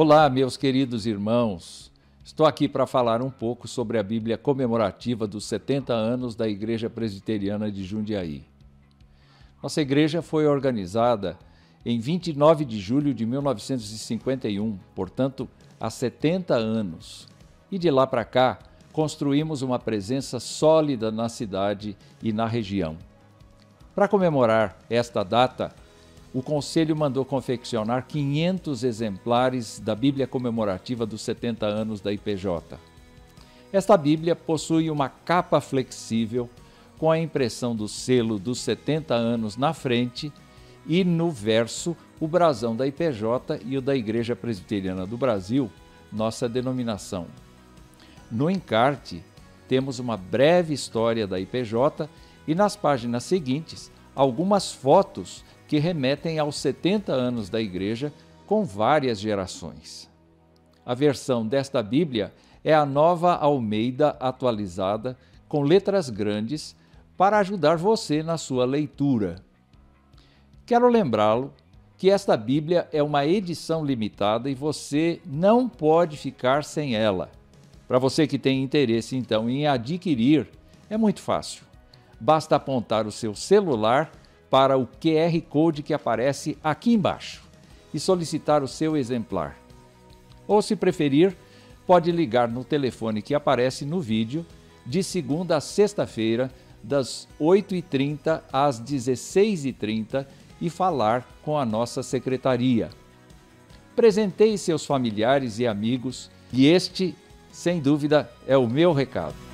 Olá, meus queridos irmãos. Estou aqui para falar um pouco sobre a Bíblia comemorativa dos 70 anos da Igreja Presbiteriana de Jundiaí. Nossa igreja foi organizada em 29 de julho de 1951, portanto, há 70 anos. E de lá para cá, construímos uma presença sólida na cidade e na região. Para comemorar esta data, o Conselho mandou confeccionar 500 exemplares da Bíblia comemorativa dos 70 anos da IPJ. Esta Bíblia possui uma capa flexível com a impressão do selo dos 70 anos na frente e no verso o brasão da IPJ e o da Igreja Presbiteriana do Brasil, nossa denominação. No encarte, temos uma breve história da IPJ e nas páginas seguintes, algumas fotos que remetem aos 70 anos da Igreja com várias gerações. A versão desta Bíblia é a nova Almeida atualizada, com letras grandes, para ajudar você na sua leitura. Quero lembrá-lo que esta Bíblia é uma edição limitada e você não pode ficar sem ela. Para você que tem interesse então em adquirir, é muito fácil. Basta apontar o seu celular para o QR Code que aparece aqui embaixo e solicitar o seu exemplar. Ou, se preferir, pode ligar no telefone que aparece no vídeo de segunda a sexta-feira, das 8h30 às 16h30 e falar com a nossa secretaria. Presenteie seus familiares e amigos e este, sem dúvida, é o meu recado.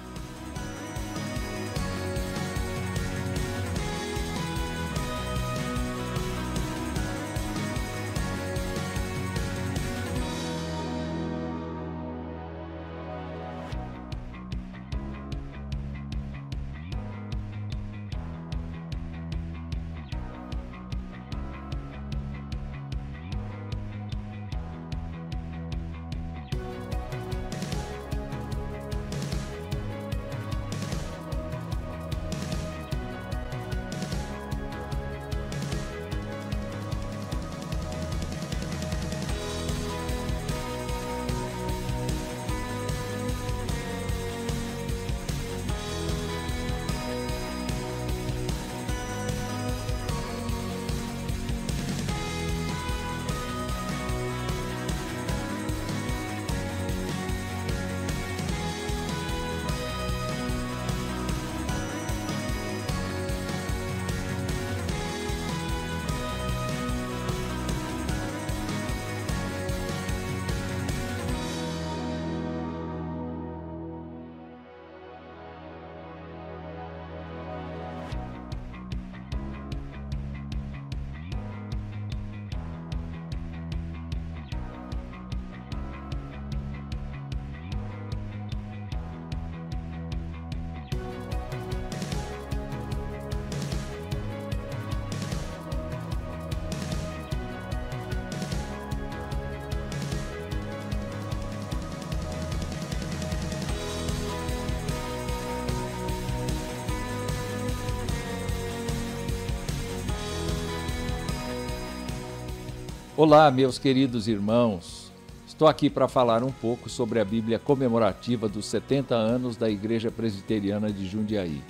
Olá, meus queridos irmãos. Estou aqui para falar um pouco sobre a Bíblia comemorativa dos 70 anos da Igreja Presbiteriana de Jundiaí.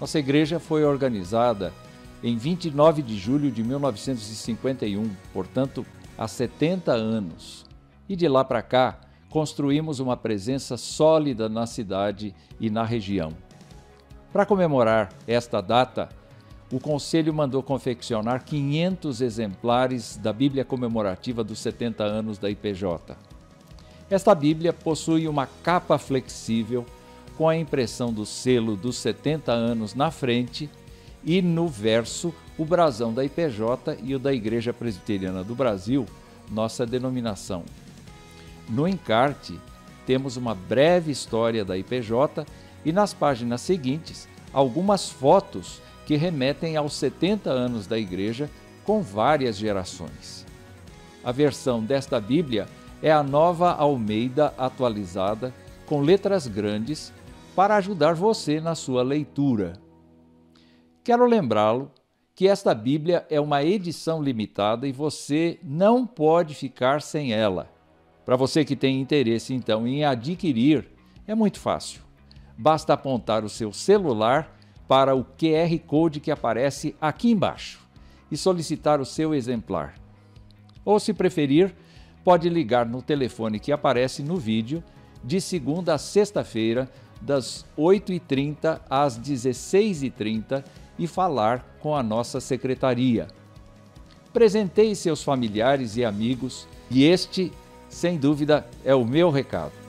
Nossa igreja foi organizada em 29 de julho de 1951, portanto, há 70 anos. E de lá para cá, construímos uma presença sólida na cidade e na região. Para comemorar esta data, o Conselho mandou confeccionar 500 exemplares da Bíblia comemorativa dos 70 anos da IPJ. Esta Bíblia possui uma capa flexível com a impressão do selo dos 70 anos na frente e no verso o brasão da IPJ e o da Igreja Presbiteriana do Brasil, nossa denominação. No encarte, temos uma breve história da IPJ e nas páginas seguintes algumas fotos que remetem aos 70 anos da Igreja com várias gerações. A versão desta Bíblia é a nova Almeida atualizada, com letras grandes, para ajudar você na sua leitura. Quero lembrá-lo que esta Bíblia é uma edição limitada e você não pode ficar sem ela. Para você que tem interesse então em adquirir, é muito fácil. Basta apontar o seu celular para o QR Code que aparece aqui embaixo e solicitar o seu exemplar. Ou, se preferir, pode ligar no telefone que aparece no vídeo de segunda a sexta-feira, das 8h30 às 16h30 e falar com a nossa secretaria. Presenteie seus familiares e amigos e este, sem dúvida, é o meu recado.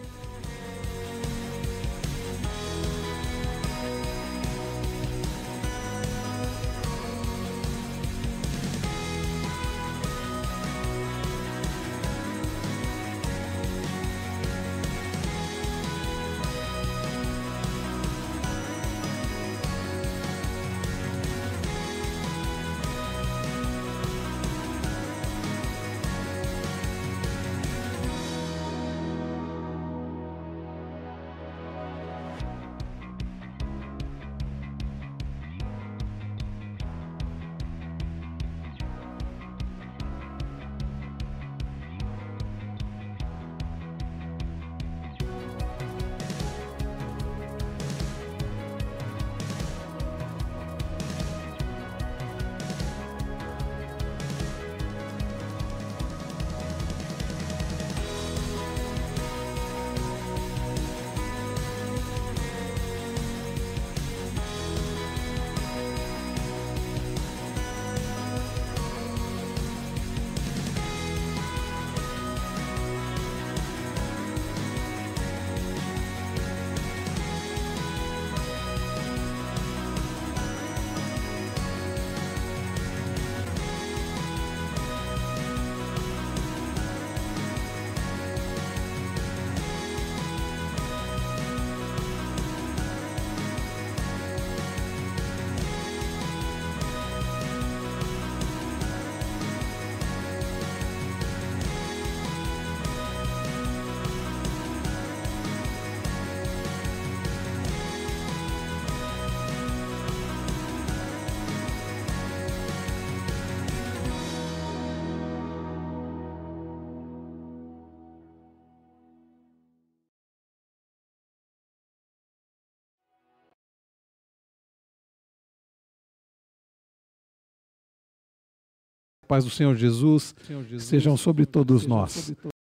Paz do Senhor Jesus, Senhor Jesus sejam sobre todos sejam nós. Sobre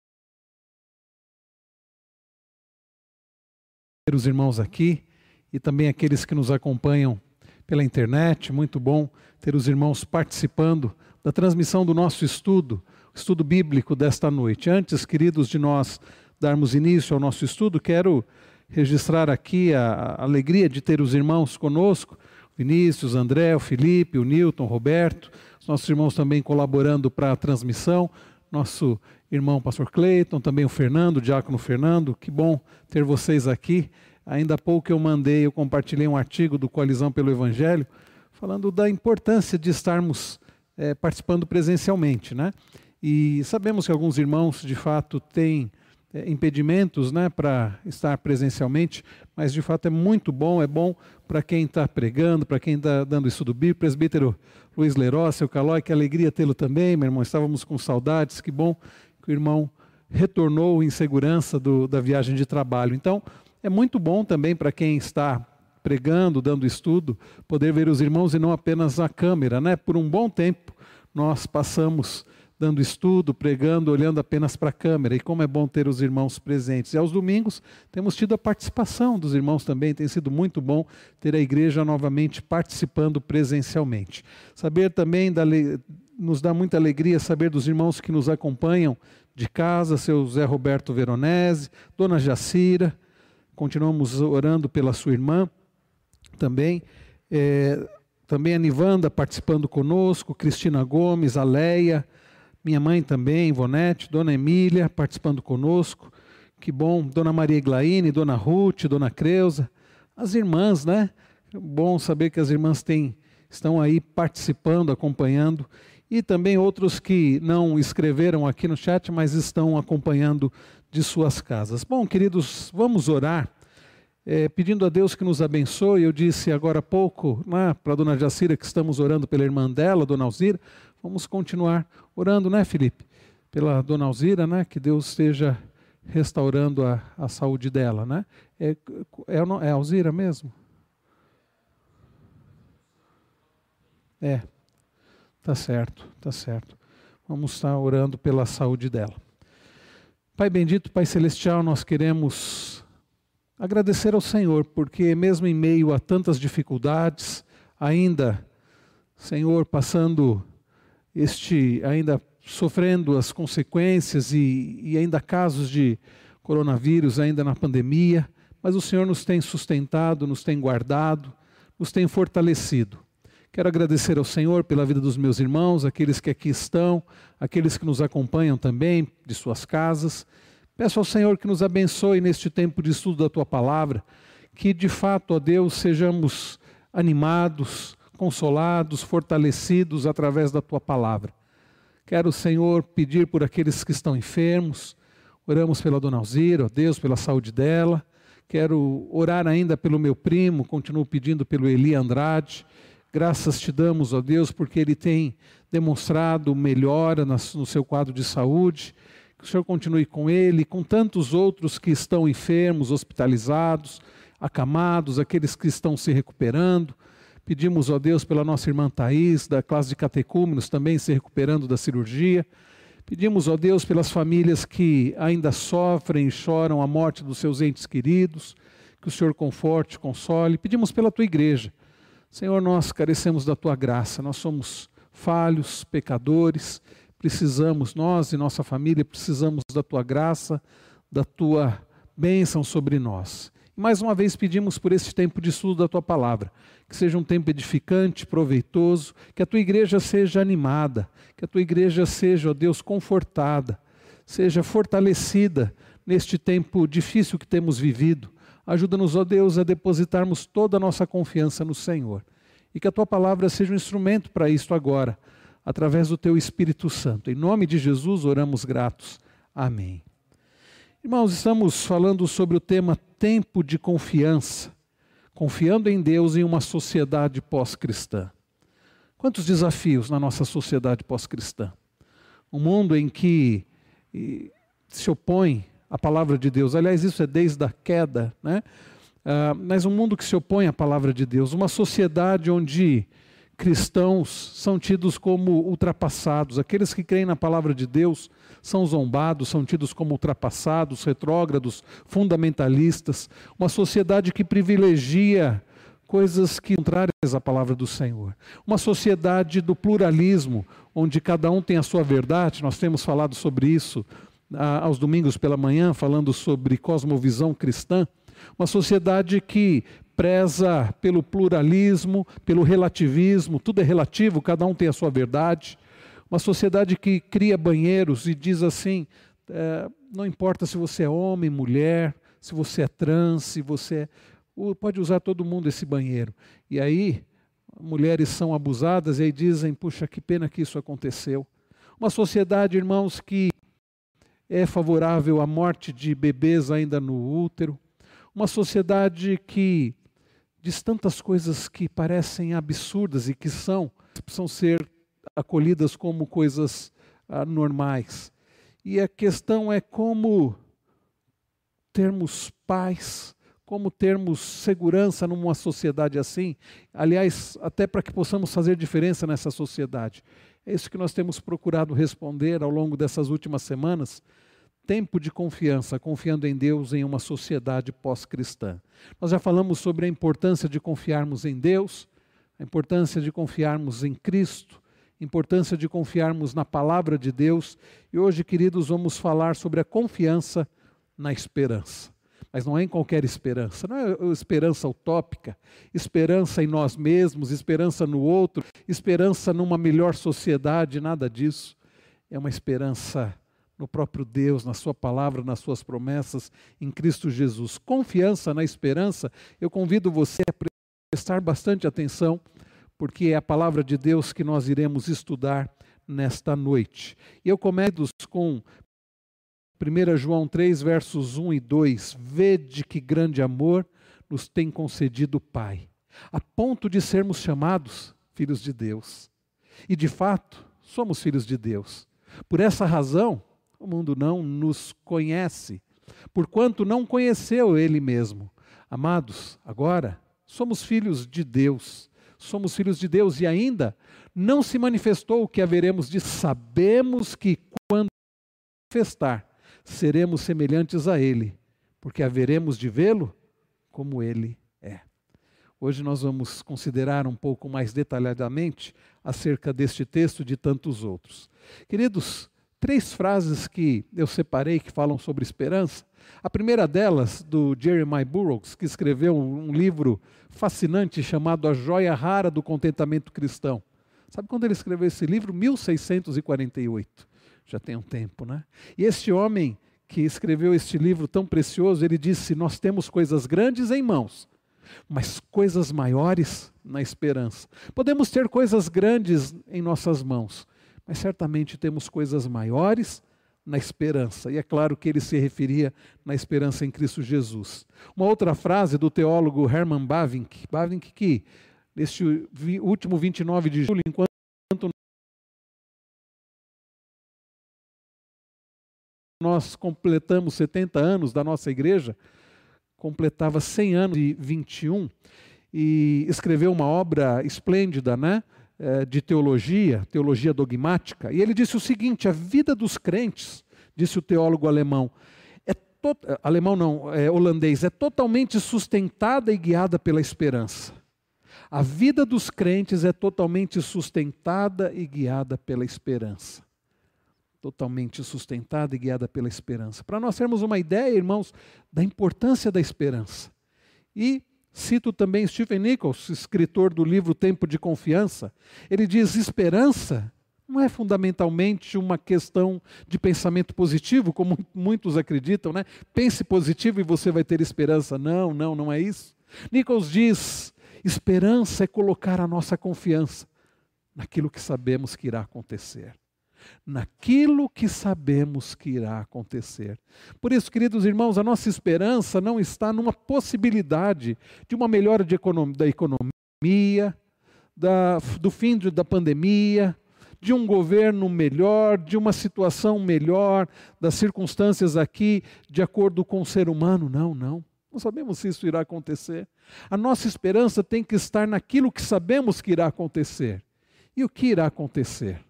Os irmãos aqui e também aqueles que nos acompanham pela internet, muito bom ter os irmãos participando da transmissão do nosso estudo, estudo bíblico desta noite. Antes, queridos, de nós darmos início ao nosso estudo, quero registrar aqui a alegria de ter os irmãos conosco, Vinícius, André, o Felipe, o Newton, o Roberto, os nossos irmãos também colaborando para a transmissão, nosso irmão pastor Cleiton, também o Fernando, o diácono Fernando, que bom ter vocês aqui. Ainda há pouco eu mandei, eu compartilhei um artigo do Coalizão pelo Evangelho, falando da importância de estarmos é, participando presencialmente, né? E sabemos que alguns irmãos, de fato, têm é, impedimentos né, para estar presencialmente, mas de fato é muito bom, é bom para quem está pregando, para quem está dando estudo bíblico, presbítero Luiz Leiró, seu Calói, que alegria tê-lo também, meu irmão, estávamos com saudades, que bom que o irmão retornou em segurança do, da viagem de trabalho. Então, é muito bom também para quem está pregando, dando estudo, poder ver os irmãos e não apenas a câmera, né? Por um bom tempo nós passamos dando estudo, pregando, olhando apenas para a câmera. E como é bom ter os irmãos presentes. E aos domingos temos tido a participação dos irmãos também, tem sido muito bom ter a igreja novamente participando presencialmente. Saber também, da, nos dá muita alegria saber dos irmãos que nos acompanham de casa, seu Zé Roberto Veronese, Dona Jacira, continuamos orando pela sua irmã também. É, também a Nivanda participando conosco, Cristina Gomes, a Leia, minha mãe também, Ivonete, Dona Emília, participando conosco. Que bom, Dona Maria Iglaine, Dona Ruth, Dona Creuza, as irmãs, né? Bom saber que as irmãs têm, estão aí participando, acompanhando. E também outros que não escreveram aqui no chat, mas estão acompanhando de suas casas. Bom, queridos, vamos orar. É, pedindo a Deus que nos abençoe. Eu disse agora há pouco né, para a dona Jacira que estamos orando pela irmã dela, dona Alzira. Vamos continuar orando, né, Felipe? Pela dona Alzira, né? Que Deus esteja restaurando a, a saúde dela, né? É, é, é Alzira mesmo? É, tá certo, tá certo. Vamos estar orando pela saúde dela. Pai bendito, Pai celestial, nós queremos agradecer ao Senhor, porque mesmo em meio a tantas dificuldades, ainda, Senhor, passando este, ainda sofrendo as consequências e, e ainda casos de coronavírus, ainda na pandemia, mas o Senhor nos tem sustentado, nos tem guardado, nos tem fortalecido. Quero agradecer ao Senhor pela vida dos meus irmãos, aqueles que aqui estão, aqueles que nos acompanham também de suas casas. Peço ao Senhor que nos abençoe neste tempo de estudo da tua palavra, que de fato, ó Deus, sejamos animados, consolados, fortalecidos através da tua palavra. Quero, Senhor, pedir por aqueles que estão enfermos. Oramos pela dona Alzira, ó Deus, pela saúde dela. Quero orar ainda pelo meu primo, continuo pedindo pelo Eli Andrade. Graças te damos, ó Deus, porque ele tem demonstrado melhora no seu quadro de saúde. Que o Senhor continue com ele, com tantos outros que estão enfermos, hospitalizados, acamados, aqueles que estão se recuperando. Pedimos, ó Deus, pela nossa irmã Thais, da classe de catecúmenos, também se recuperando da cirurgia. Pedimos, ó Deus, pelas famílias que ainda sofrem e choram a morte dos seus entes queridos, que o Senhor conforte, console. Pedimos pela tua igreja Senhor, nós carecemos da tua graça, nós somos falhos, pecadores, precisamos, nós e nossa família, precisamos da tua graça, da tua bênção sobre nós. E mais uma vez pedimos por esse tempo de estudo da tua palavra, que seja um tempo edificante, proveitoso, que a tua igreja seja animada, que a tua igreja seja, ó Deus, confortada, seja fortalecida neste tempo difícil que temos vivido Ajuda-nos, ó Deus, a depositarmos toda a nossa confiança no Senhor. E que a tua palavra seja um instrumento para isto agora, através do teu Espírito Santo. Em nome de Jesus oramos gratos. Amém. Irmãos, estamos falando sobre o tema tempo de confiança, confiando em Deus em uma sociedade pós-cristã. Quantos desafios na nossa sociedade pós-cristã? Um mundo em que se opõe a palavra de Deus. Aliás, isso é desde a queda, né? Uh, mas um mundo que se opõe à palavra de Deus, uma sociedade onde cristãos são tidos como ultrapassados, aqueles que creem na palavra de Deus são zombados, são tidos como ultrapassados, retrógrados, fundamentalistas, uma sociedade que privilegia coisas que contrárias à palavra do Senhor. Uma sociedade do pluralismo, onde cada um tem a sua verdade, nós temos falado sobre isso aos domingos pela manhã, falando sobre cosmovisão cristã, uma sociedade que preza pelo pluralismo, pelo relativismo, tudo é relativo, cada um tem a sua verdade. Uma sociedade que cria banheiros e diz assim: é, não importa se você é homem, mulher, se você é trans, se você é. Pode usar todo mundo esse banheiro. E aí, mulheres são abusadas e aí dizem: puxa, que pena que isso aconteceu. Uma sociedade, irmãos, que é favorável à morte de bebês ainda no útero, uma sociedade que diz tantas coisas que parecem absurdas e que são, precisam ser acolhidas como coisas ah, normais. E a questão é como termos paz, como termos segurança numa sociedade assim, aliás, até para que possamos fazer diferença nessa sociedade. É isso que nós temos procurado responder ao longo dessas últimas semanas. Tempo de confiança, confiando em Deus em uma sociedade pós-cristã. Nós já falamos sobre a importância de confiarmos em Deus, a importância de confiarmos em Cristo, a importância de confiarmos na palavra de Deus. E hoje, queridos, vamos falar sobre a confiança na esperança. Mas não é em qualquer esperança, não é esperança utópica, esperança em nós mesmos, esperança no outro, esperança numa melhor sociedade, nada disso. É uma esperança no próprio Deus, na Sua palavra, nas Suas promessas, em Cristo Jesus. Confiança na esperança, eu convido você a prestar bastante atenção, porque é a palavra de Deus que nós iremos estudar nesta noite. E eu começo com 1 João 3, versos 1 e 2. Vede que grande amor nos tem concedido o Pai, a ponto de sermos chamados filhos de Deus. E de fato, somos filhos de Deus. Por essa razão, o mundo não nos conhece, porquanto não conheceu Ele mesmo. Amados, agora somos filhos de Deus. Somos filhos de Deus e ainda não se manifestou o que haveremos de sabemos que quando manifestar seremos semelhantes a Ele, porque haveremos de vê-lo como Ele é. Hoje nós vamos considerar um pouco mais detalhadamente acerca deste texto e de tantos outros. Queridos, três frases que eu separei que falam sobre esperança. A primeira delas, do Jeremiah Burroughs, que escreveu um livro fascinante chamado A Joia Rara do Contentamento Cristão. Sabe quando ele escreveu esse livro? 1648. Já tem um tempo, né? E este homem que escreveu este livro tão precioso, ele disse: Nós temos coisas grandes em mãos, mas coisas maiores na esperança. Podemos ter coisas grandes em nossas mãos, mas certamente temos coisas maiores na esperança. E é claro que ele se referia na esperança em Cristo Jesus. Uma outra frase do teólogo Hermann Bavinck, Bavinck que neste último 29 de julho, enquanto nós completamos 70 anos da nossa igreja, completava 100 anos e 21, e escreveu uma obra esplêndida, né? Eh, de teologia, teologia dogmática, e ele disse o seguinte: a vida dos crentes, disse o teólogo alemão, é to... alemão não, é holandês, é totalmente sustentada e guiada pela esperança. A vida dos crentes é totalmente sustentada e guiada pela esperança. Totalmente sustentada e guiada pela esperança. Para nós termos uma ideia, irmãos, da importância da esperança. E Cito também Stephen Nichols, escritor do livro Tempo de Confiança. Ele diz: esperança não é fundamentalmente uma questão de pensamento positivo, como muitos acreditam, né? Pense positivo e você vai ter esperança. Não, não, não é isso. Nichols diz: esperança é colocar a nossa confiança naquilo que sabemos que irá acontecer naquilo que sabemos que irá acontecer. Por isso, queridos irmãos, a nossa esperança não está numa possibilidade de uma melhora de economia, da economia, da, do fim de, da pandemia, de um governo melhor, de uma situação melhor, das circunstâncias aqui de acordo com o ser humano. Não, não. Não sabemos se isso irá acontecer. A nossa esperança tem que estar naquilo que sabemos que irá acontecer. E o que irá acontecer?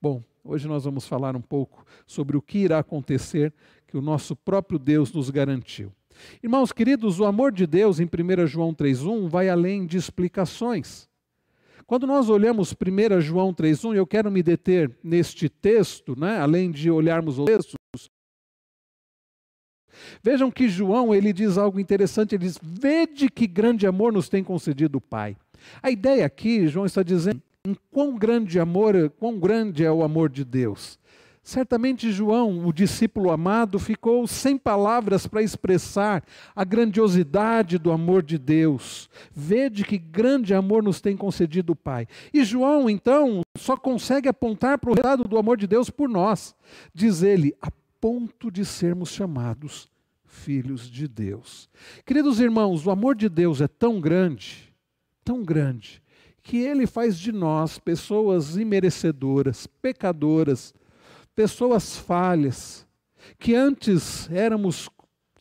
Bom, Hoje nós vamos falar um pouco sobre o que irá acontecer que o nosso próprio Deus nos garantiu. Irmãos queridos, o amor de Deus em 1 João 3,1 vai além de explicações. Quando nós olhamos 1 João 3,1, eu quero me deter neste texto, né, além de olharmos os textos. Vejam que João ele diz algo interessante, ele diz: Vede que grande amor nos tem concedido o Pai. A ideia aqui, João está dizendo em quão grande amor, quão grande é o amor de Deus. Certamente João, o discípulo amado, ficou sem palavras para expressar a grandiosidade do amor de Deus. Vede que grande amor nos tem concedido o Pai. E João, então, só consegue apontar para o resultado do amor de Deus por nós. Diz ele, a ponto de sermos chamados filhos de Deus. Queridos irmãos, o amor de Deus é tão grande, tão grande, que Ele faz de nós pessoas imerecedoras, pecadoras, pessoas falhas, que antes éramos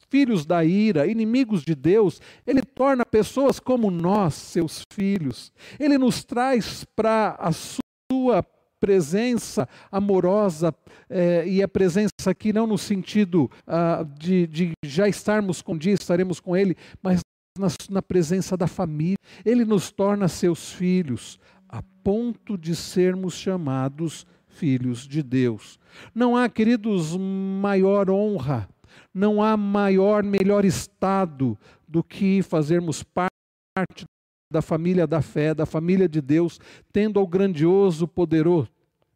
filhos da ira, inimigos de Deus, Ele torna pessoas como nós, seus filhos. Ele nos traz para a Sua presença amorosa, eh, e a presença aqui não no sentido ah, de, de já estarmos com dia, estaremos com Ele, mas na, na presença da família. Ele nos torna seus filhos, a ponto de sermos chamados filhos de Deus. Não há, queridos, maior honra, não há maior, melhor estado do que fazermos parte da família da fé, da família de Deus, tendo ao grandioso, poderoso,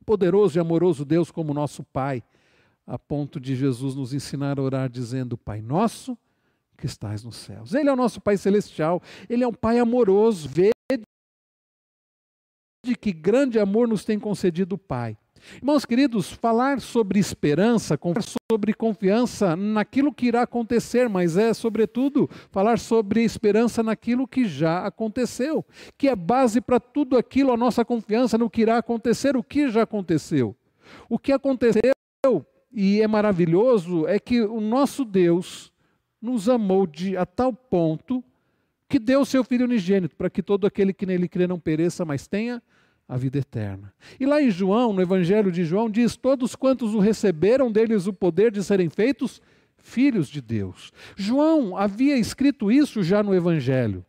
poderoso e amoroso Deus como nosso Pai, a ponto de Jesus nos ensinar a orar dizendo: Pai nosso que estás nos céus. Ele é o nosso Pai celestial, ele é um Pai amoroso. Vede que grande amor nos tem concedido o Pai. Irmãos queridos, falar sobre esperança, sobre confiança naquilo que irá acontecer, mas é, sobretudo, falar sobre esperança naquilo que já aconteceu, que é base para tudo aquilo, a nossa confiança no que irá acontecer, o que já aconteceu. O que aconteceu, e é maravilhoso, é que o nosso Deus nos amou de, a tal ponto que deu o seu Filho unigênito, para que todo aquele que nele crê não pereça, mas tenha a vida eterna. E lá em João, no Evangelho de João, diz: Todos quantos o receberam deles o poder de serem feitos filhos de Deus. João havia escrito isso já no Evangelho.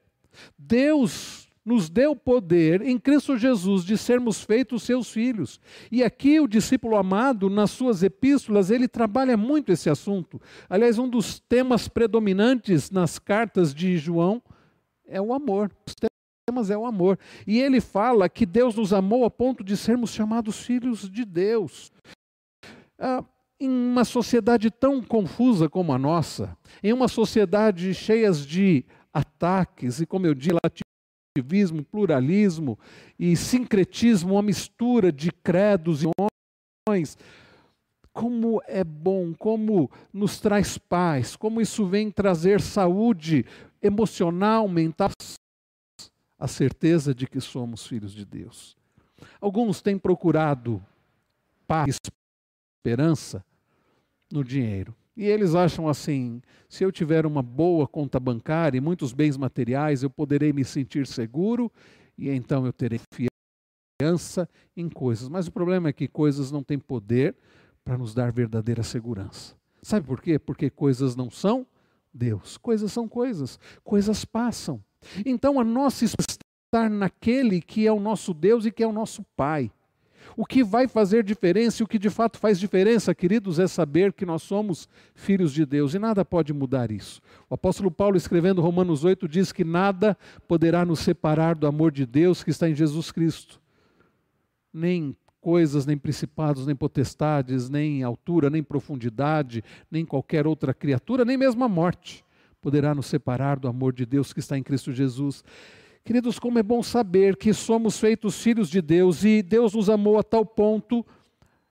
Deus nos deu poder em Cristo Jesus de sermos feitos seus filhos. E aqui o discípulo amado, nas suas epístolas, ele trabalha muito esse assunto. Aliás, um dos temas predominantes nas cartas de João é o amor. Os mas é o amor. E ele fala que Deus nos amou a ponto de sermos chamados filhos de Deus. Ah, em uma sociedade tão confusa como a nossa, em uma sociedade cheia de ataques e, como eu disse, relativismo, pluralismo e sincretismo, uma mistura de credos e homens, como é bom, como nos traz paz, como isso vem trazer saúde emocional, mental, a certeza de que somos filhos de Deus. Alguns têm procurado paz, esperança no dinheiro. E eles acham assim: se eu tiver uma boa conta bancária e muitos bens materiais, eu poderei me sentir seguro e então eu terei confiança em coisas. Mas o problema é que coisas não têm poder para nos dar verdadeira segurança. Sabe por quê? Porque coisas não são Deus. Coisas são coisas, coisas passam. Então a nossa estar naquele que é o nosso Deus e que é o nosso Pai. O que vai fazer diferença e o que de fato faz diferença, queridos, é saber que nós somos filhos de Deus e nada pode mudar isso. O apóstolo Paulo, escrevendo Romanos 8, diz que nada poderá nos separar do amor de Deus que está em Jesus Cristo. Nem coisas, nem principados, nem potestades, nem altura, nem profundidade, nem qualquer outra criatura, nem mesmo a morte poderá nos separar do amor de Deus que está em Cristo Jesus. Queridos, como é bom saber que somos feitos filhos de Deus e Deus nos amou a tal ponto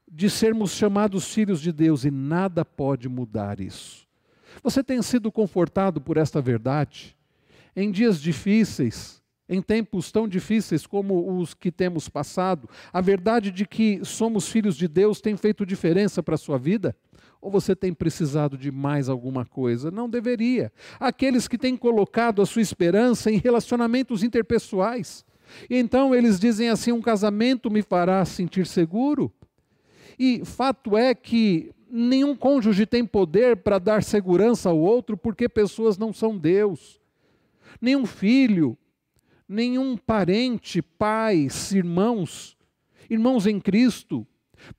de sermos chamados filhos de Deus e nada pode mudar isso. Você tem sido confortado por esta verdade? Em dias difíceis, em tempos tão difíceis como os que temos passado, a verdade de que somos filhos de Deus tem feito diferença para a sua vida? Ou você tem precisado de mais alguma coisa? Não deveria. Aqueles que têm colocado a sua esperança em relacionamentos interpessoais. Então eles dizem assim: um casamento me fará sentir seguro. E fato é que nenhum cônjuge tem poder para dar segurança ao outro, porque pessoas não são Deus. Nenhum filho, nenhum parente, pais, irmãos, irmãos em Cristo,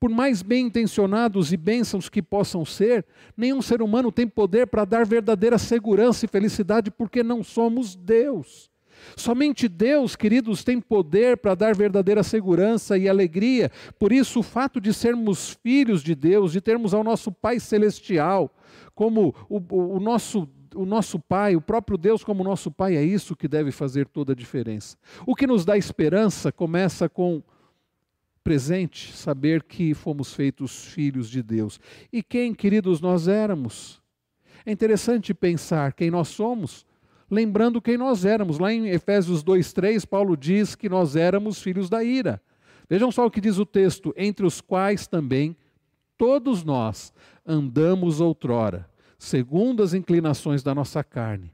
por mais bem intencionados e bênçãos que possam ser, nenhum ser humano tem poder para dar verdadeira segurança e felicidade, porque não somos Deus. Somente Deus, queridos, tem poder para dar verdadeira segurança e alegria. Por isso, o fato de sermos filhos de Deus, de termos ao nosso Pai Celestial como o, o, o nosso o nosso Pai, o próprio Deus como nosso Pai, é isso que deve fazer toda a diferença. O que nos dá esperança começa com presente saber que fomos feitos filhos de Deus. E quem, queridos, nós éramos? É interessante pensar quem nós somos, lembrando quem nós éramos. Lá em Efésios 2:3, Paulo diz que nós éramos filhos da ira. Vejam só o que diz o texto: entre os quais também todos nós andamos outrora, segundo as inclinações da nossa carne,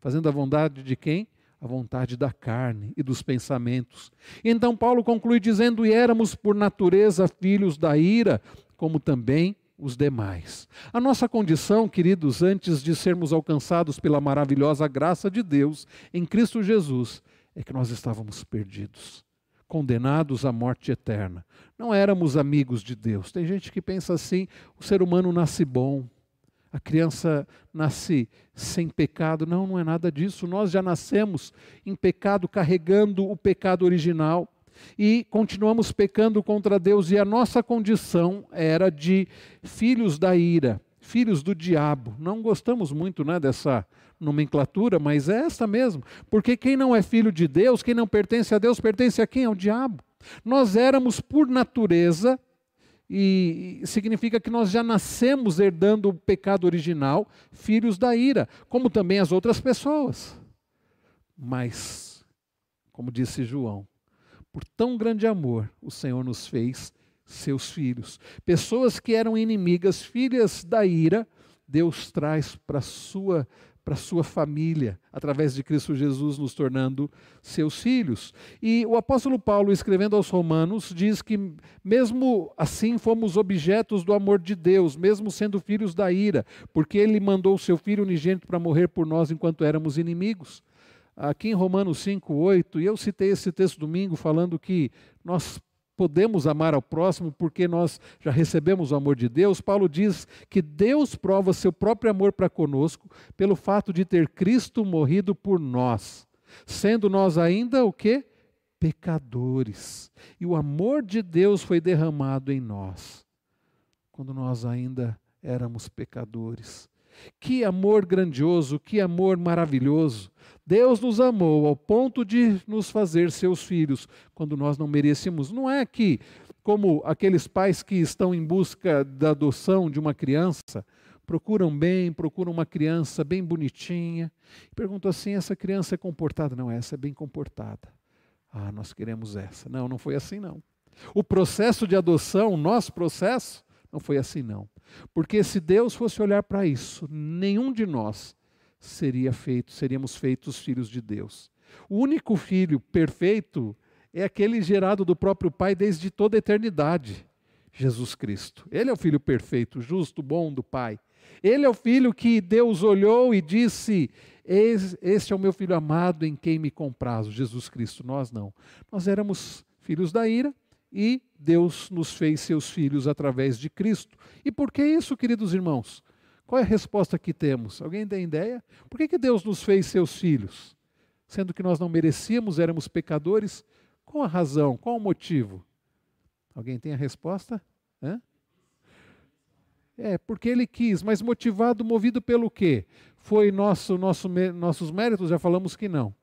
fazendo a vontade de quem? a vontade da carne e dos pensamentos. Então Paulo conclui dizendo: E éramos por natureza filhos da ira, como também os demais. A nossa condição, queridos, antes de sermos alcançados pela maravilhosa graça de Deus em Cristo Jesus, é que nós estávamos perdidos, condenados à morte eterna. Não éramos amigos de Deus. Tem gente que pensa assim: o ser humano nasce bom, a criança nasce sem pecado. Não, não é nada disso. Nós já nascemos em pecado, carregando o pecado original e continuamos pecando contra Deus, e a nossa condição era de filhos da ira, filhos do diabo. Não gostamos muito né, dessa nomenclatura, mas é essa mesmo, porque quem não é filho de Deus, quem não pertence a Deus, pertence a quem? Ao diabo. Nós éramos, por natureza, e significa que nós já nascemos herdando o pecado original, filhos da ira, como também as outras pessoas. Mas, como disse João, por tão grande amor, o Senhor nos fez seus filhos. Pessoas que eram inimigas, filhas da ira, Deus traz para sua para sua família, através de Cristo Jesus nos tornando seus filhos. E o apóstolo Paulo, escrevendo aos Romanos, diz que, mesmo assim, fomos objetos do amor de Deus, mesmo sendo filhos da ira, porque ele mandou o seu filho unigênito para morrer por nós enquanto éramos inimigos. Aqui em Romanos 5, 8, e eu citei esse texto domingo falando que nós podemos amar ao próximo porque nós já recebemos o amor de Deus, Paulo diz que Deus prova seu próprio amor para conosco pelo fato de ter Cristo morrido por nós, sendo nós ainda o que? Pecadores. E o amor de Deus foi derramado em nós, quando nós ainda éramos pecadores. Que amor grandioso, que amor maravilhoso. Deus nos amou ao ponto de nos fazer seus filhos quando nós não merecíamos. Não é que, como aqueles pais que estão em busca da adoção de uma criança, procuram bem, procuram uma criança bem bonitinha, e perguntam assim: essa criança é comportada? Não, essa é bem comportada. Ah, nós queremos essa. Não, não foi assim não. O processo de adoção, o nosso processo, não foi assim não. Porque se Deus fosse olhar para isso, nenhum de nós seria feito, seríamos feitos filhos de Deus. O único filho perfeito é aquele gerado do próprio Pai desde toda a eternidade, Jesus Cristo. Ele é o filho perfeito, justo, bom do Pai. Ele é o filho que Deus olhou e disse: Este é o meu filho amado em quem me comprazo, Jesus Cristo. Nós não. Nós éramos filhos da ira, e Deus nos fez seus filhos através de Cristo. E por que isso, queridos irmãos? Qual é a resposta que temos? Alguém tem ideia? Por que, que Deus nos fez seus filhos? Sendo que nós não merecíamos, éramos pecadores? Qual a razão? Qual o motivo? Alguém tem a resposta? Hã? É, porque ele quis, mas motivado, movido pelo quê? Foi nosso, nosso, nossos méritos? Já falamos que não.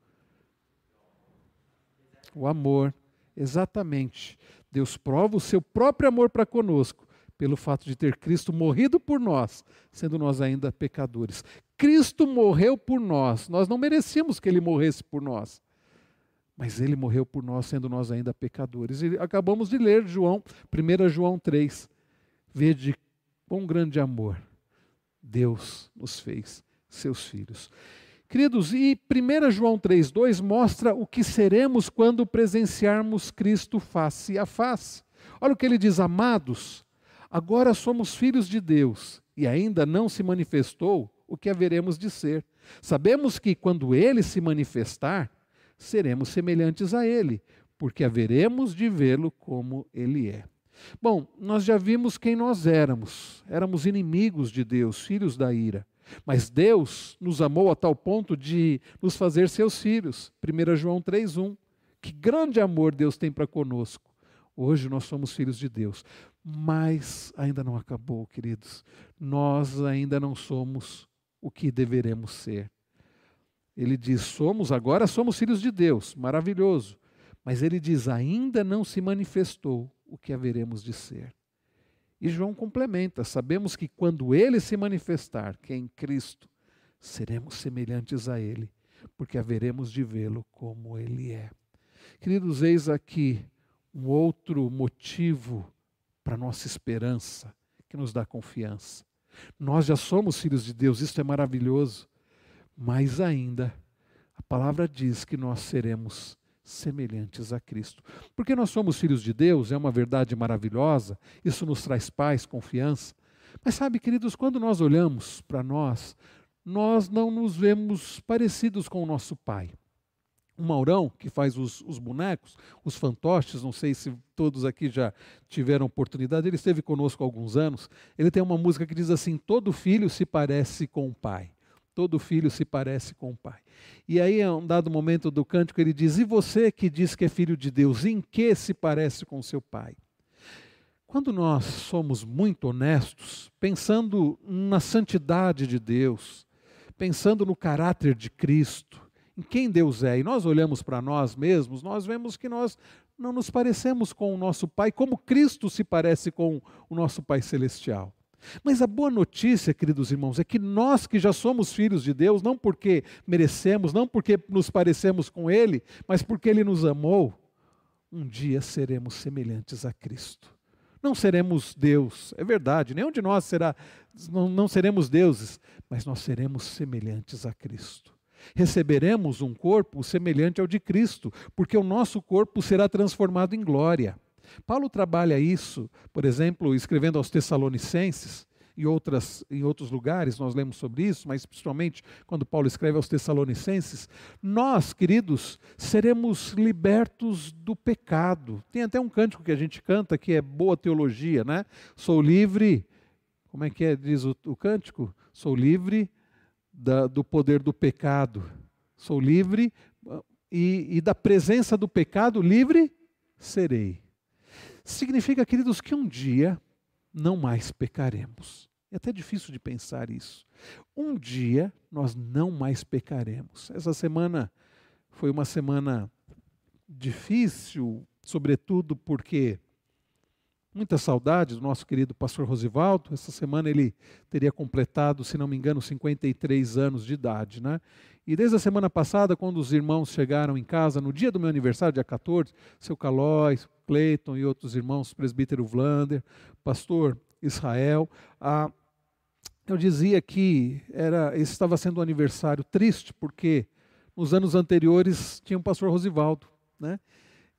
O amor, exatamente. Deus prova o seu próprio amor para conosco, pelo fato de ter Cristo morrido por nós, sendo nós ainda pecadores. Cristo morreu por nós, nós não merecíamos que ele morresse por nós. Mas ele morreu por nós, sendo nós ainda pecadores. E acabamos de ler João, 1 João 3. Vede quão grande amor Deus nos fez, seus filhos. Queridos, e 1 João 3,2 mostra o que seremos quando presenciarmos Cristo face a face. Olha o que ele diz: Amados, agora somos filhos de Deus e ainda não se manifestou o que haveremos de ser. Sabemos que quando ele se manifestar, seremos semelhantes a ele, porque haveremos de vê-lo como ele é. Bom, nós já vimos quem nós éramos. Éramos inimigos de Deus, filhos da ira. Mas Deus nos amou a tal ponto de nos fazer seus filhos. 1 João 3,1. Que grande amor Deus tem para conosco. Hoje nós somos filhos de Deus. Mas ainda não acabou, queridos. Nós ainda não somos o que deveremos ser. Ele diz: somos, agora somos filhos de Deus. Maravilhoso. Mas ele diz: ainda não se manifestou o que haveremos de ser. E João complementa: sabemos que quando ele se manifestar, que é em Cristo, seremos semelhantes a ele, porque haveremos de vê-lo como ele é. Queridos, eis aqui um outro motivo para nossa esperança, que nos dá confiança. Nós já somos filhos de Deus, isso é maravilhoso, mas ainda a palavra diz que nós seremos semelhantes a Cristo. Porque nós somos filhos de Deus, é uma verdade maravilhosa, isso nos traz paz, confiança. Mas sabe, queridos, quando nós olhamos para nós, nós não nos vemos parecidos com o nosso Pai. O Maurão, que faz os, os, bonecos, os fantoches, não sei se todos aqui já tiveram oportunidade, ele esteve conosco há alguns anos. Ele tem uma música que diz assim: Todo filho se parece com o pai. Todo filho se parece com o pai. E aí, a um dado momento do cântico, ele diz: E você que diz que é filho de Deus, em que se parece com seu pai? Quando nós somos muito honestos, pensando na santidade de Deus, pensando no caráter de Cristo, em quem Deus é, e nós olhamos para nós mesmos, nós vemos que nós não nos parecemos com o nosso Pai como Cristo se parece com o nosso Pai Celestial. Mas a boa notícia, queridos irmãos, é que nós que já somos filhos de Deus, não porque merecemos, não porque nos parecemos com Ele, mas porque Ele nos amou, um dia seremos semelhantes a Cristo. Não seremos Deus, é verdade, nenhum de nós será, não, não seremos deuses, mas nós seremos semelhantes a Cristo. Receberemos um corpo semelhante ao de Cristo, porque o nosso corpo será transformado em glória. Paulo trabalha isso, por exemplo, escrevendo aos Tessalonicenses, e outras, em outros lugares nós lemos sobre isso, mas principalmente quando Paulo escreve aos Tessalonicenses, nós, queridos, seremos libertos do pecado. Tem até um cântico que a gente canta que é boa teologia, né? Sou livre, como é que é, diz o, o cântico? Sou livre da, do poder do pecado. Sou livre e, e da presença do pecado, livre serei. Significa, queridos, que um dia não mais pecaremos. É até difícil de pensar isso. Um dia nós não mais pecaremos. Essa semana foi uma semana difícil, sobretudo porque muita saudade do nosso querido pastor Rosivaldo. Essa semana ele teria completado, se não me engano, 53 anos de idade, né? E desde a semana passada, quando os irmãos chegaram em casa, no dia do meu aniversário, dia 14, seu Calóis, Cleiton e outros irmãos, presbítero Vlander, pastor Israel, eu dizia que era, esse estava sendo um aniversário triste, porque nos anos anteriores tinha o pastor Rosivaldo, né?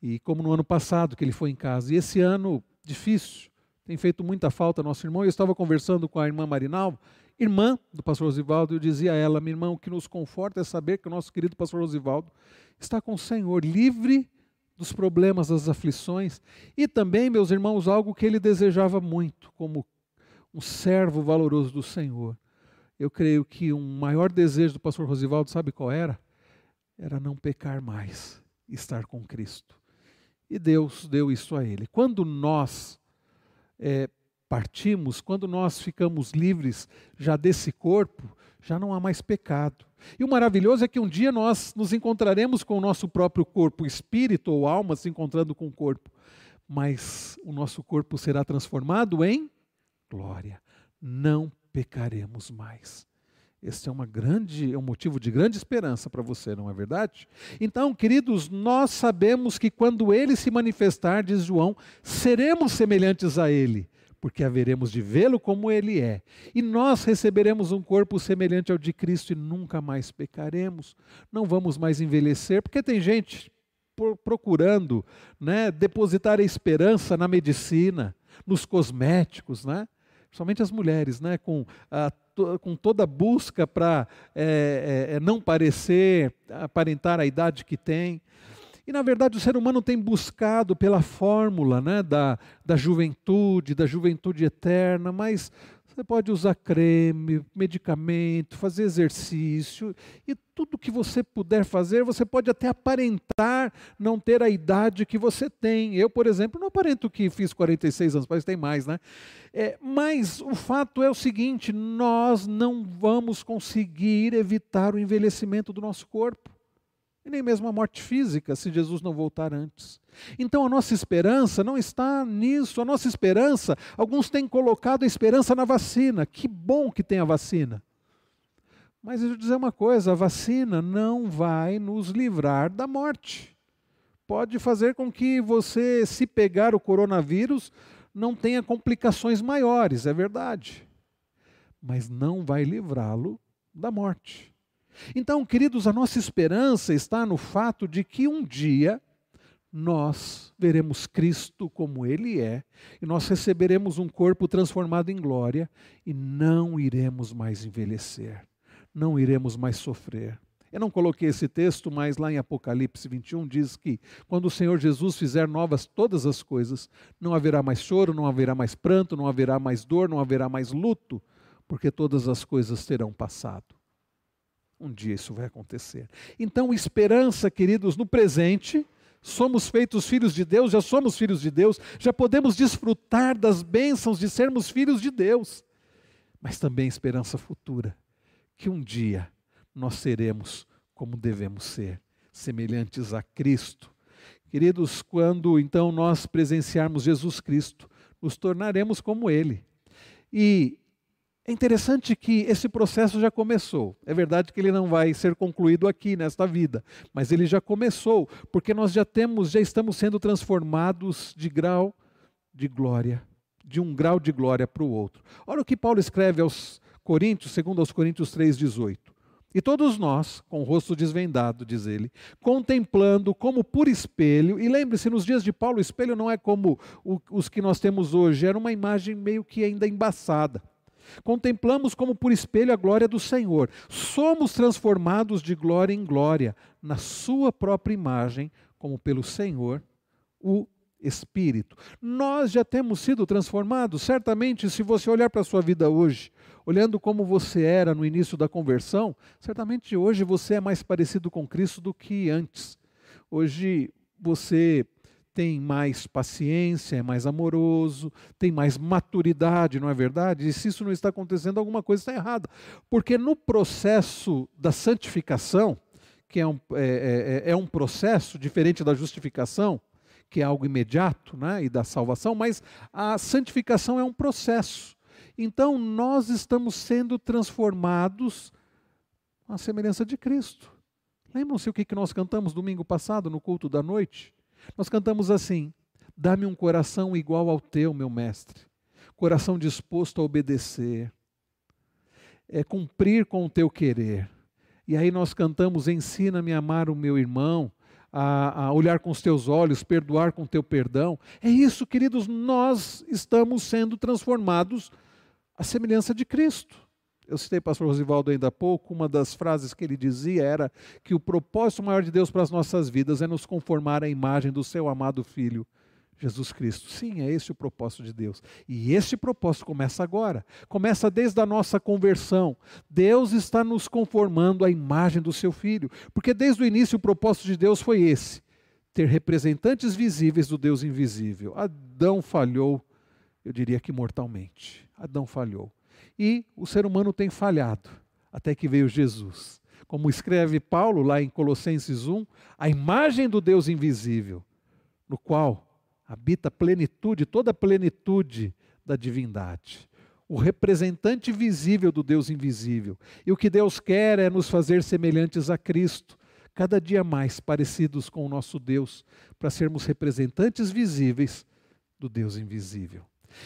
E como no ano passado que ele foi em casa. E esse ano, difícil, tem feito muita falta nosso irmão. Eu estava conversando com a irmã Marinalva, irmã do pastor Rosivaldo, e eu dizia a ela, minha irmã, o que nos conforta é saber que o nosso querido pastor Rosivaldo está com o Senhor, livre dos problemas, das aflições, e também, meus irmãos, algo que ele desejava muito, como um servo valoroso do Senhor. Eu creio que um maior desejo do pastor Rosivaldo, sabe qual era? Era não pecar mais, estar com Cristo. E Deus deu isso a ele. Quando nós é, partimos, quando nós ficamos livres já desse corpo, já não há mais pecado. E o maravilhoso é que um dia nós nos encontraremos com o nosso próprio corpo, espírito ou alma se encontrando com o corpo, mas o nosso corpo será transformado em glória. Não pecaremos mais. Esse é uma grande, é um motivo de grande esperança para você, não é verdade? Então, queridos, nós sabemos que quando ele se manifestar, diz João, seremos semelhantes a ele, porque haveremos de vê-lo como ele é. E nós receberemos um corpo semelhante ao de Cristo e nunca mais pecaremos. Não vamos mais envelhecer, porque tem gente procurando, né, depositar a esperança na medicina, nos cosméticos, né? Principalmente as mulheres, né, com com toda busca para é, é, é, não parecer, aparentar a idade que tem. E, na verdade, o ser humano tem buscado pela fórmula né, da, da juventude, da juventude eterna, mas você pode usar creme, medicamento, fazer exercício e tudo que você puder fazer, você pode até aparentar não ter a idade que você tem. Eu, por exemplo, não aparento que fiz 46 anos, mas tem mais, né? É, mas o fato é o seguinte: nós não vamos conseguir evitar o envelhecimento do nosso corpo e nem mesmo a morte física, se Jesus não voltar antes. Então a nossa esperança não está nisso, a nossa esperança, alguns têm colocado a esperança na vacina. Que bom que tem a vacina. Mas eu vou dizer uma coisa: a vacina não vai nos livrar da morte. Pode fazer com que você, se pegar o coronavírus, não tenha complicações maiores, é verdade. Mas não vai livrá-lo da morte. Então, queridos, a nossa esperança está no fato de que um dia nós veremos Cristo como Ele é, e nós receberemos um corpo transformado em glória, e não iremos mais envelhecer, não iremos mais sofrer. Eu não coloquei esse texto, mas lá em Apocalipse 21 diz que quando o Senhor Jesus fizer novas todas as coisas, não haverá mais choro, não haverá mais pranto, não haverá mais dor, não haverá mais luto, porque todas as coisas terão passado. Um dia isso vai acontecer. Então, esperança, queridos, no presente, somos feitos filhos de Deus, já somos filhos de Deus, já podemos desfrutar das bênçãos de sermos filhos de Deus. Mas também esperança futura, que um dia nós seremos como devemos ser, semelhantes a Cristo. Queridos, quando então nós presenciarmos Jesus Cristo, nos tornaremos como Ele. E é interessante que esse processo já começou. É verdade que ele não vai ser concluído aqui nesta vida, mas ele já começou, porque nós já temos, já estamos sendo transformados de grau de glória, de um grau de glória para o outro. Olha o que Paulo escreve aos Coríntios, segundo aos Coríntios 3:18. E todos nós, com o rosto desvendado, diz ele, contemplando como por espelho, e lembre-se, nos dias de Paulo, o espelho não é como os que nós temos hoje, era uma imagem meio que ainda embaçada. Contemplamos como por espelho a glória do Senhor. Somos transformados de glória em glória, na Sua própria imagem, como pelo Senhor, o Espírito. Nós já temos sido transformados. Certamente, se você olhar para a sua vida hoje, olhando como você era no início da conversão, certamente hoje você é mais parecido com Cristo do que antes. Hoje você tem mais paciência, é mais amoroso, tem mais maturidade, não é verdade? E se isso não está acontecendo, alguma coisa está errada. Porque no processo da santificação, que é um, é, é, é um processo diferente da justificação, que é algo imediato, né, e da salvação, mas a santificação é um processo. Então nós estamos sendo transformados à semelhança de Cristo. Lembram-se o que nós cantamos domingo passado no culto da noite? Nós cantamos assim: Dá-me um coração igual ao teu, meu mestre, coração disposto a obedecer, é cumprir com o teu querer. E aí nós cantamos: Ensina-me a amar o meu irmão, a, a, olhar com os teus olhos, perdoar com o teu perdão. É isso, queridos, nós estamos sendo transformados à semelhança de Cristo. Eu citei o pastor Rosivaldo ainda há pouco, uma das frases que ele dizia era que o propósito maior de Deus para as nossas vidas é nos conformar à imagem do seu amado Filho, Jesus Cristo. Sim, é esse o propósito de Deus. E esse propósito começa agora. Começa desde a nossa conversão. Deus está nos conformando à imagem do seu Filho. Porque desde o início o propósito de Deus foi esse: ter representantes visíveis do Deus invisível. Adão falhou, eu diria que mortalmente. Adão falhou. E o ser humano tem falhado, até que veio Jesus. Como escreve Paulo lá em Colossenses 1, a imagem do Deus invisível, no qual habita a plenitude, toda a plenitude da divindade. O representante visível do Deus invisível. E o que Deus quer é nos fazer semelhantes a Cristo, cada dia mais parecidos com o nosso Deus, para sermos representantes visíveis do Deus invisível.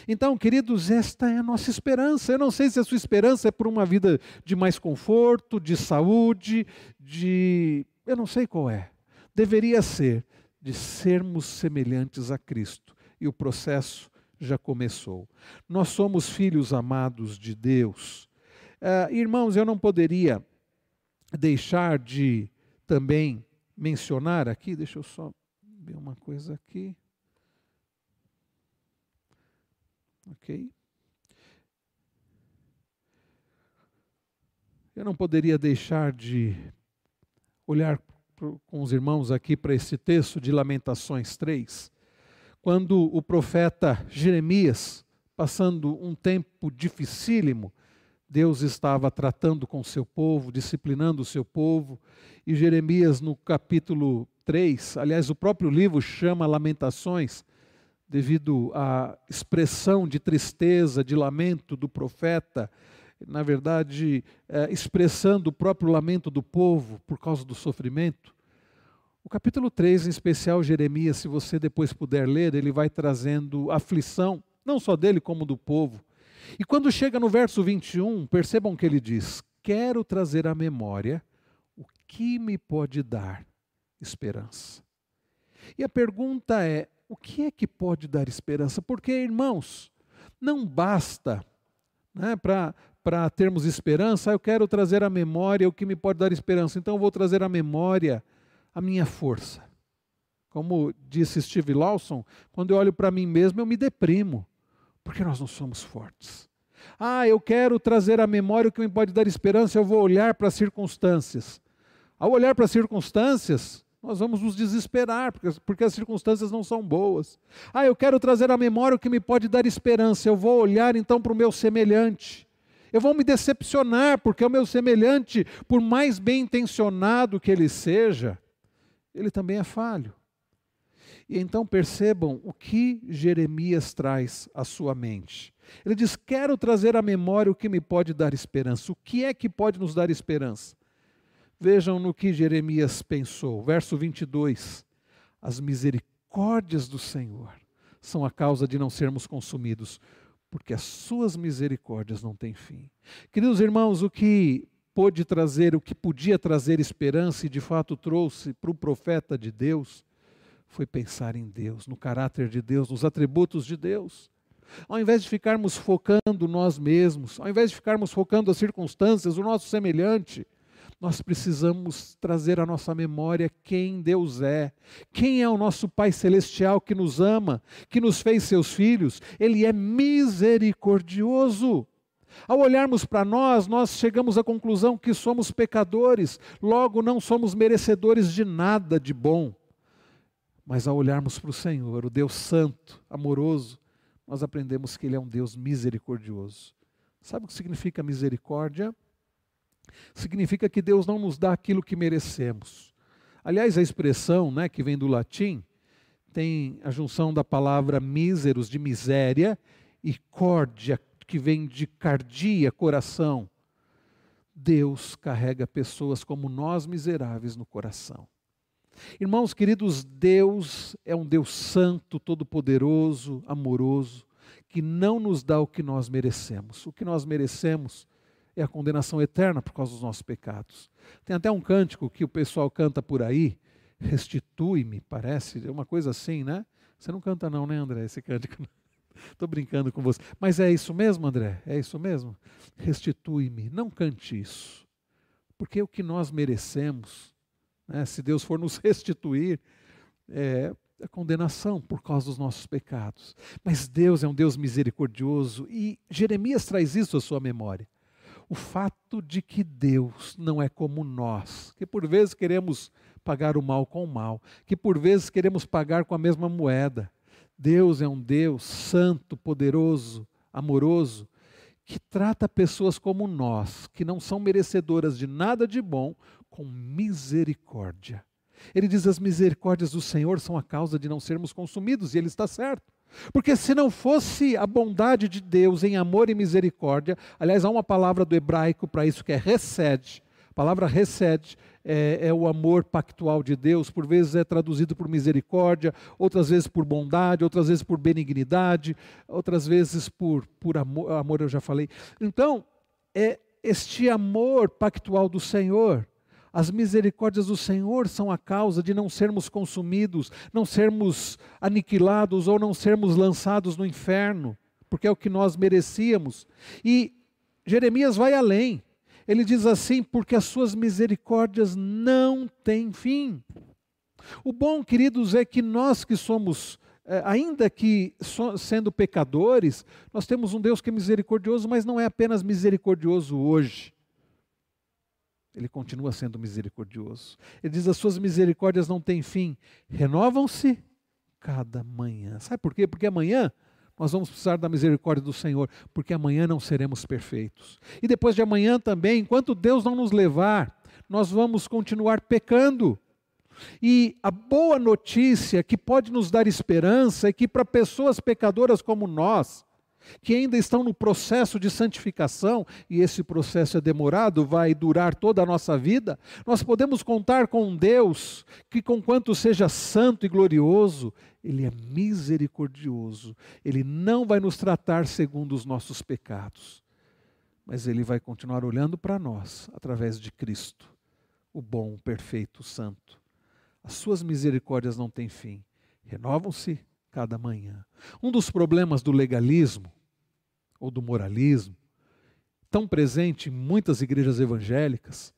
Então, queridos, esta é a nossa esperança. Eu não sei se a sua esperança é por uma vida de mais conforto, de saúde, de. Eu não sei qual é. Deveria ser de sermos semelhantes a Cristo. E o processo já começou. Nós somos filhos amados de Deus. Uh, irmãos, eu não poderia deixar de também mencionar aqui, deixa eu só ver uma coisa aqui. Ok? Eu não poderia deixar de olhar com os irmãos aqui para esse texto de Lamentações 3, quando o profeta Jeremias, passando um tempo dificílimo, Deus estava tratando com o seu povo, disciplinando o seu povo, e Jeremias, no capítulo 3, aliás, o próprio livro chama Lamentações, devido à expressão de tristeza, de lamento do profeta, na verdade, é, expressando o próprio lamento do povo por causa do sofrimento. O capítulo 3, em especial Jeremias, se você depois puder ler, ele vai trazendo aflição, não só dele, como do povo. E quando chega no verso 21, percebam que ele diz: Quero trazer à memória o que me pode dar esperança. E a pergunta é: o que é que pode dar esperança? Porque, irmãos, não basta né, para termos esperança, eu quero trazer à memória o que me pode dar esperança. Então eu vou trazer à memória a minha força. Como disse Steve Lawson, quando eu olho para mim mesmo, eu me deprimo, porque nós não somos fortes. Ah, eu quero trazer à memória o que me pode dar esperança, eu vou olhar para as circunstâncias. Ao olhar para as circunstâncias, nós vamos nos desesperar, porque, porque as circunstâncias não são boas. Ah, eu quero trazer à memória o que me pode dar esperança. Eu vou olhar então para o meu semelhante. Eu vou me decepcionar, porque o meu semelhante, por mais bem intencionado que ele seja, ele também é falho. E então percebam o que Jeremias traz à sua mente. Ele diz: Quero trazer à memória o que me pode dar esperança. O que é que pode nos dar esperança? Vejam no que Jeremias pensou. Verso 22. As misericórdias do Senhor são a causa de não sermos consumidos, porque as suas misericórdias não têm fim. Queridos irmãos, o que pôde trazer, o que podia trazer esperança e de fato trouxe para o profeta de Deus, foi pensar em Deus, no caráter de Deus, nos atributos de Deus. Ao invés de ficarmos focando nós mesmos, ao invés de ficarmos focando as circunstâncias, o nosso semelhante, nós precisamos trazer à nossa memória quem Deus é, quem é o nosso Pai Celestial que nos ama, que nos fez seus filhos. Ele é misericordioso. Ao olharmos para nós, nós chegamos à conclusão que somos pecadores, logo não somos merecedores de nada de bom. Mas ao olharmos para o Senhor, o Deus Santo, amoroso, nós aprendemos que Ele é um Deus misericordioso. Sabe o que significa misericórdia? Significa que Deus não nos dá aquilo que merecemos. Aliás, a expressão né, que vem do latim tem a junção da palavra míseros, de miséria, e córdia, que vem de cardia, coração. Deus carrega pessoas como nós miseráveis no coração. Irmãos queridos, Deus é um Deus santo, todo-poderoso, amoroso, que não nos dá o que nós merecemos. O que nós merecemos é a condenação eterna por causa dos nossos pecados. Tem até um cântico que o pessoal canta por aí, restitui-me, parece, é uma coisa assim, né? Você não canta não, né, André, esse cântico? Estou brincando com você. Mas é isso mesmo, André? É isso mesmo? Restitui-me. Não cante isso. Porque o que nós merecemos, né, se Deus for nos restituir, é a condenação por causa dos nossos pecados. Mas Deus é um Deus misericordioso e Jeremias traz isso à sua memória o fato de que Deus não é como nós, que por vezes queremos pagar o mal com o mal, que por vezes queremos pagar com a mesma moeda. Deus é um Deus santo, poderoso, amoroso, que trata pessoas como nós, que não são merecedoras de nada de bom, com misericórdia. Ele diz: as misericórdias do Senhor são a causa de não sermos consumidos, e ele está certo. Porque se não fosse a bondade de Deus em amor e misericórdia, aliás, há uma palavra do hebraico para isso que é recede. A palavra recede é, é, o amor pactual de Deus, por vezes é traduzido por misericórdia, outras vezes por bondade, outras vezes por benignidade, outras vezes por, por amor, amor eu já falei. Então, é este amor pactual do Senhor as misericórdias do Senhor são a causa de não sermos consumidos, não sermos aniquilados ou não sermos lançados no inferno, porque é o que nós merecíamos. E Jeremias vai além. Ele diz assim: porque as suas misericórdias não têm fim. O bom, queridos, é que nós que somos, é, ainda que sendo pecadores, nós temos um Deus que é misericordioso, mas não é apenas misericordioso hoje. Ele continua sendo misericordioso. Ele diz: as suas misericórdias não têm fim, renovam-se cada manhã. Sabe por quê? Porque amanhã nós vamos precisar da misericórdia do Senhor, porque amanhã não seremos perfeitos. E depois de amanhã também, enquanto Deus não nos levar, nós vamos continuar pecando. E a boa notícia que pode nos dar esperança é que para pessoas pecadoras como nós, que ainda estão no processo de santificação, e esse processo é demorado, vai durar toda a nossa vida, nós podemos contar com um Deus que, conquanto seja santo e glorioso, Ele é misericordioso, Ele não vai nos tratar segundo os nossos pecados, mas Ele vai continuar olhando para nós através de Cristo, o bom, perfeito, santo. As suas misericórdias não têm fim, renovam-se cada manhã. Um dos problemas do legalismo ou do moralismo, tão presente em muitas igrejas evangélicas,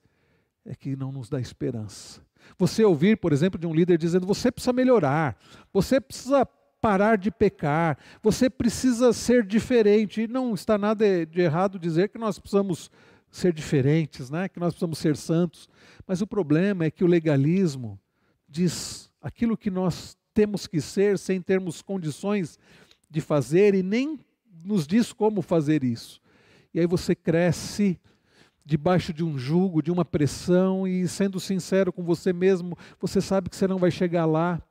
é que não nos dá esperança. Você ouvir, por exemplo, de um líder dizendo: você precisa melhorar, você precisa parar de pecar, você precisa ser diferente. E não está nada de errado dizer que nós precisamos ser diferentes, né? que nós precisamos ser santos. Mas o problema é que o legalismo diz aquilo que nós temos que ser sem termos condições de fazer e nem nos diz como fazer isso. E aí você cresce debaixo de um jugo, de uma pressão, e sendo sincero com você mesmo, você sabe que você não vai chegar lá.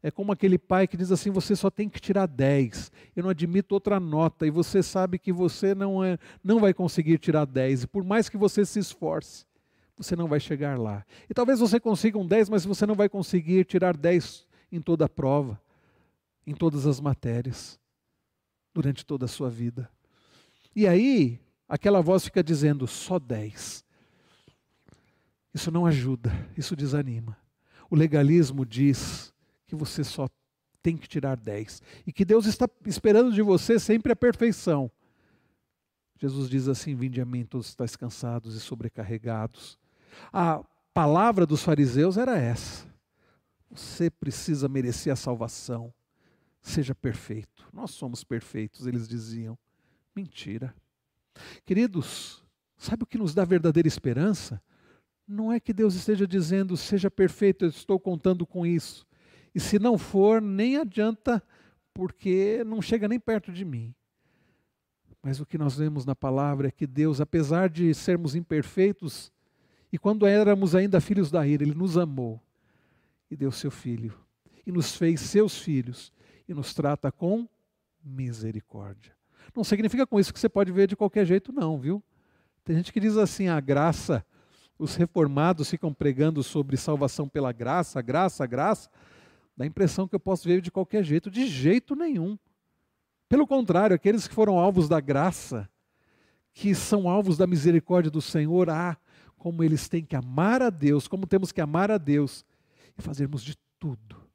É como aquele pai que diz assim: você só tem que tirar 10. Eu não admito outra nota. E você sabe que você não, é, não vai conseguir tirar 10. E por mais que você se esforce, você não vai chegar lá. E talvez você consiga um 10, mas você não vai conseguir tirar 10 em toda a prova, em todas as matérias, durante toda a sua vida. E aí, aquela voz fica dizendo: só 10. Isso não ajuda, isso desanima. O legalismo diz que você só tem que tirar 10 e que Deus está esperando de você sempre a perfeição. Jesus diz assim: Vinde a mim, todos estáis cansados e sobrecarregados. A palavra dos fariseus era essa: Você precisa merecer a salvação. Seja perfeito. Nós somos perfeitos, eles diziam. Mentira. Queridos, sabe o que nos dá verdadeira esperança? Não é que Deus esteja dizendo, seja perfeito, eu estou contando com isso. E se não for, nem adianta, porque não chega nem perto de mim. Mas o que nós vemos na palavra é que Deus, apesar de sermos imperfeitos, e quando éramos ainda filhos da ira, Ele nos amou e deu seu filho, e nos fez seus filhos, e nos trata com misericórdia. Não significa com isso que você pode ver de qualquer jeito, não, viu? Tem gente que diz assim: a graça os reformados ficam pregando sobre salvação pela graça, graça, graça, dá a impressão que eu posso ver de qualquer jeito, de jeito nenhum. Pelo contrário, aqueles que foram alvos da graça, que são alvos da misericórdia do Senhor, ah, como eles têm que amar a Deus, como temos que amar a Deus e fazermos de tudo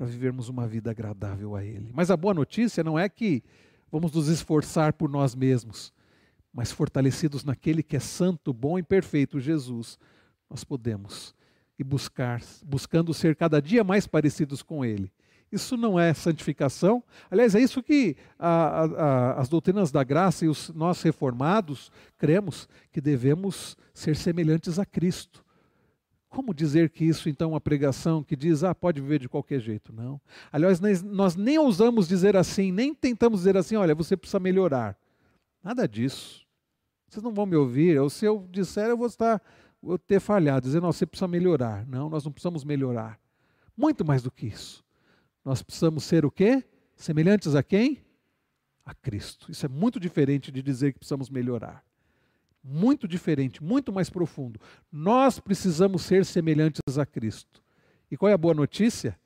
para vivermos uma vida agradável a Ele. Mas a boa notícia não é que vamos nos esforçar por nós mesmos mas fortalecidos naquele que é santo, bom e perfeito, Jesus, nós podemos e buscar, buscando ser cada dia mais parecidos com Ele. Isso não é santificação. Aliás, é isso que a, a, as doutrinas da graça e os nós reformados cremos que devemos ser semelhantes a Cristo. Como dizer que isso então é uma pregação que diz, ah, pode viver de qualquer jeito? Não. Aliás, nós nem ousamos dizer assim, nem tentamos dizer assim, olha, você precisa melhorar. Nada disso. Vocês não vão me ouvir, ou se eu disser, eu vou estar vou ter falhado, dizendo, você precisa melhorar. Não, nós não precisamos melhorar. Muito mais do que isso. Nós precisamos ser o quê? Semelhantes a quem? A Cristo. Isso é muito diferente de dizer que precisamos melhorar. Muito diferente, muito mais profundo. Nós precisamos ser semelhantes a Cristo. E qual é a boa notícia?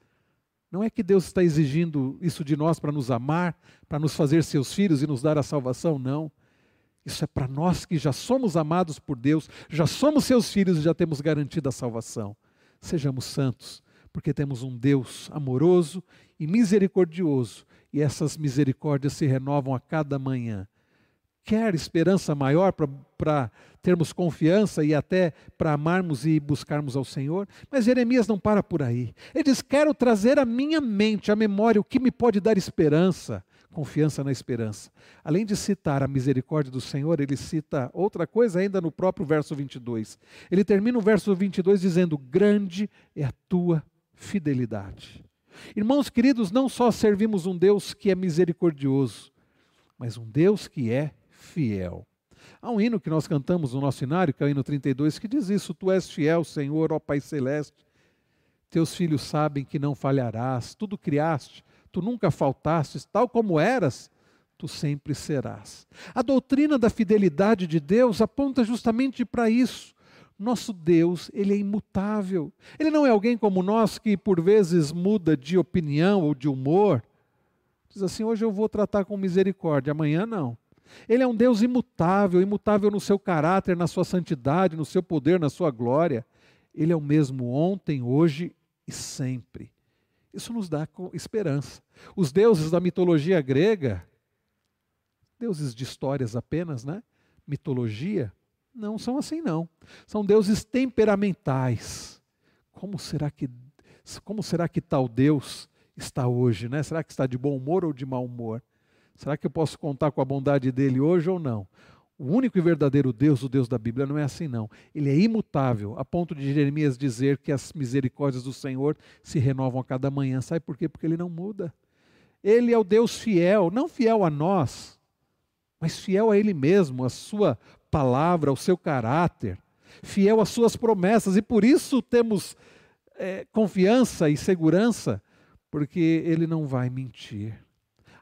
Não é que Deus está exigindo isso de nós para nos amar, para nos fazer seus filhos e nos dar a salvação, não. Isso é para nós que já somos amados por Deus, já somos seus filhos e já temos garantida a salvação. Sejamos santos, porque temos um Deus amoroso e misericordioso, e essas misericórdias se renovam a cada manhã. Quer esperança maior para termos confiança e até para amarmos e buscarmos ao Senhor. Mas Jeremias não para por aí. Ele diz: Quero trazer à minha mente, à memória, o que me pode dar esperança, confiança na esperança. Além de citar a misericórdia do Senhor, ele cita outra coisa ainda no próprio verso 22. Ele termina o verso 22 dizendo: Grande é a tua fidelidade. Irmãos queridos, não só servimos um Deus que é misericordioso, mas um Deus que é fiel. Há um hino que nós cantamos no nosso cenário, que é o hino 32, que diz isso: Tu és fiel, Senhor, ó Pai Celeste. Teus filhos sabem que não falharás, tudo criaste, tu nunca faltastes, tal como eras, tu sempre serás. A doutrina da fidelidade de Deus aponta justamente para isso. Nosso Deus, ele é imutável. Ele não é alguém como nós que por vezes muda de opinião ou de humor. Diz assim: hoje eu vou tratar com misericórdia, amanhã não. Ele é um Deus imutável, imutável no seu caráter, na sua santidade, no seu poder, na sua glória. Ele é o mesmo ontem, hoje e sempre. Isso nos dá esperança. Os deuses da mitologia grega, deuses de histórias apenas, né? Mitologia, não são assim não. São deuses temperamentais. Como será que como será que tal Deus está hoje, né? Será que está de bom humor ou de mau humor? Será que eu posso contar com a bondade dele hoje ou não? O único e verdadeiro Deus, o Deus da Bíblia, não é assim, não. Ele é imutável, a ponto de Jeremias dizer que as misericórdias do Senhor se renovam a cada manhã. Sabe por quê? Porque ele não muda. Ele é o Deus fiel, não fiel a nós, mas fiel a Ele mesmo, a Sua palavra, ao seu caráter, fiel às Suas promessas, e por isso temos é, confiança e segurança porque ele não vai mentir.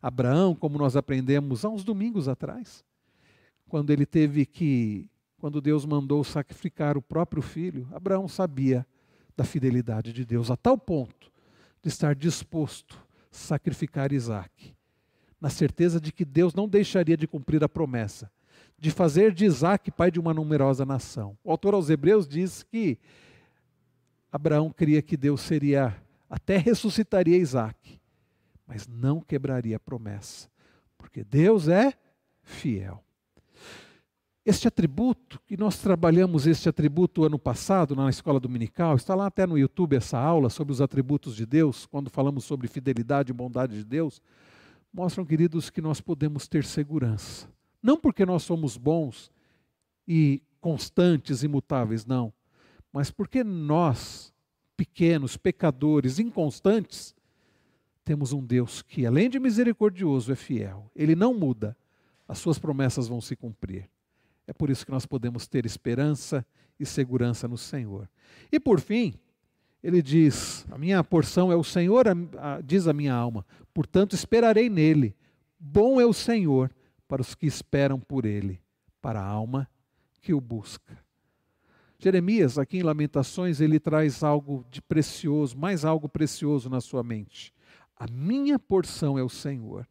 Abraão, como nós aprendemos há uns domingos atrás, quando ele teve que, quando Deus mandou sacrificar o próprio filho, Abraão sabia da fidelidade de Deus a tal ponto de estar disposto a sacrificar Isaac, na certeza de que Deus não deixaria de cumprir a promessa de fazer de Isaac pai de uma numerosa nação. O autor aos Hebreus diz que Abraão cria que Deus seria, até ressuscitaria Isaac, mas não quebraria a promessa, porque Deus é fiel. Este atributo, que nós trabalhamos este atributo ano passado na escola dominical, está lá até no YouTube essa aula sobre os atributos de Deus, quando falamos sobre fidelidade e bondade de Deus, mostram, queridos, que nós podemos ter segurança. Não porque nós somos bons e constantes, imutáveis, não, mas porque nós, pequenos, pecadores, inconstantes, temos um Deus que, além de misericordioso, é fiel. Ele não muda, as suas promessas vão se cumprir. É por isso que nós podemos ter esperança e segurança no Senhor. E por fim, ele diz: A minha porção é o Senhor, diz a minha alma, portanto esperarei nele. Bom é o Senhor para os que esperam por ele, para a alma que o busca. Jeremias, aqui em Lamentações, ele traz algo de precioso, mais algo precioso na sua mente. A minha porção é o Senhor.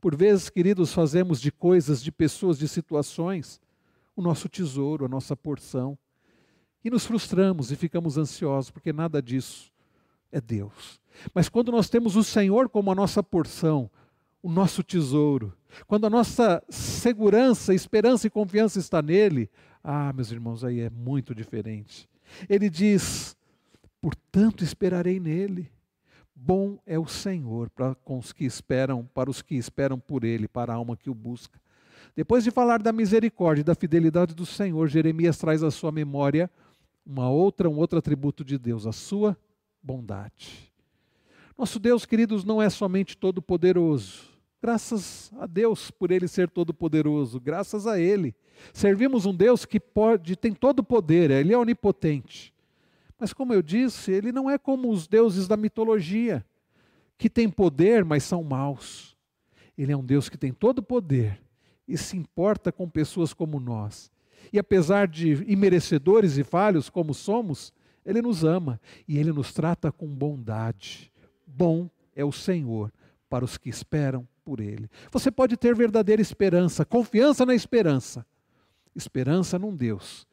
Por vezes, queridos, fazemos de coisas, de pessoas, de situações, o nosso tesouro, a nossa porção. E nos frustramos e ficamos ansiosos, porque nada disso é Deus. Mas quando nós temos o Senhor como a nossa porção, o nosso tesouro, quando a nossa segurança, esperança e confiança está nele, ah, meus irmãos, aí é muito diferente. Ele diz: portanto esperarei nele. Bom é o Senhor para com os que esperam, para os que esperam por ele, para a alma que o busca. Depois de falar da misericórdia e da fidelidade do Senhor, Jeremias traz à sua memória uma outra, um outro atributo de Deus, a sua bondade. Nosso Deus, queridos, não é somente todo poderoso. Graças a Deus por ele ser todo poderoso, graças a ele. Servimos um Deus que pode, tem todo o poder, ele é onipotente. Mas como eu disse, ele não é como os deuses da mitologia, que têm poder, mas são maus. Ele é um Deus que tem todo o poder, e se importa com pessoas como nós. E apesar de imerecedores e falhos como somos, Ele nos ama e Ele nos trata com bondade. Bom é o Senhor para os que esperam por Ele. Você pode ter verdadeira esperança, confiança na esperança. Esperança num Deus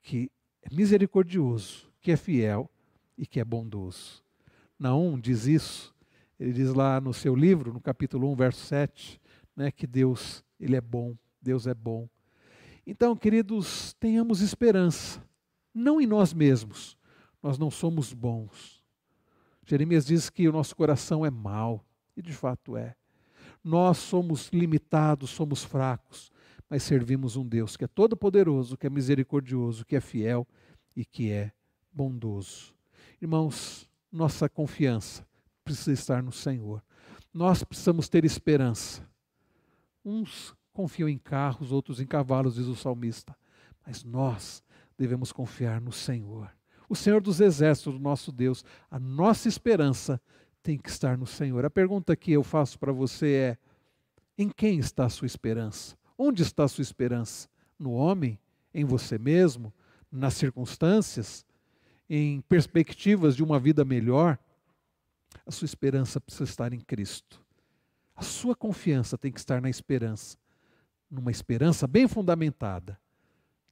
que é misericordioso, que é fiel e que é bondoso. Naum diz isso, ele diz lá no seu livro, no capítulo 1, verso 7, né, que Deus ele é bom, Deus é bom. Então, queridos, tenhamos esperança, não em nós mesmos, nós não somos bons. Jeremias diz que o nosso coração é mau, e de fato é. Nós somos limitados, somos fracos, mas servimos um Deus que é todo-poderoso, que é misericordioso, que é fiel e que é bondoso. Irmãos, nossa confiança precisa estar no Senhor. Nós precisamos ter esperança. Uns confiam em carros, outros em cavalos, diz o salmista. Mas nós devemos confiar no Senhor. O Senhor dos exércitos, o nosso Deus. A nossa esperança tem que estar no Senhor. A pergunta que eu faço para você é: em quem está a sua esperança? Onde está a sua esperança? No homem? Em você mesmo? Nas circunstâncias? Em perspectivas de uma vida melhor? A sua esperança precisa estar em Cristo. A sua confiança tem que estar na esperança, numa esperança bem fundamentada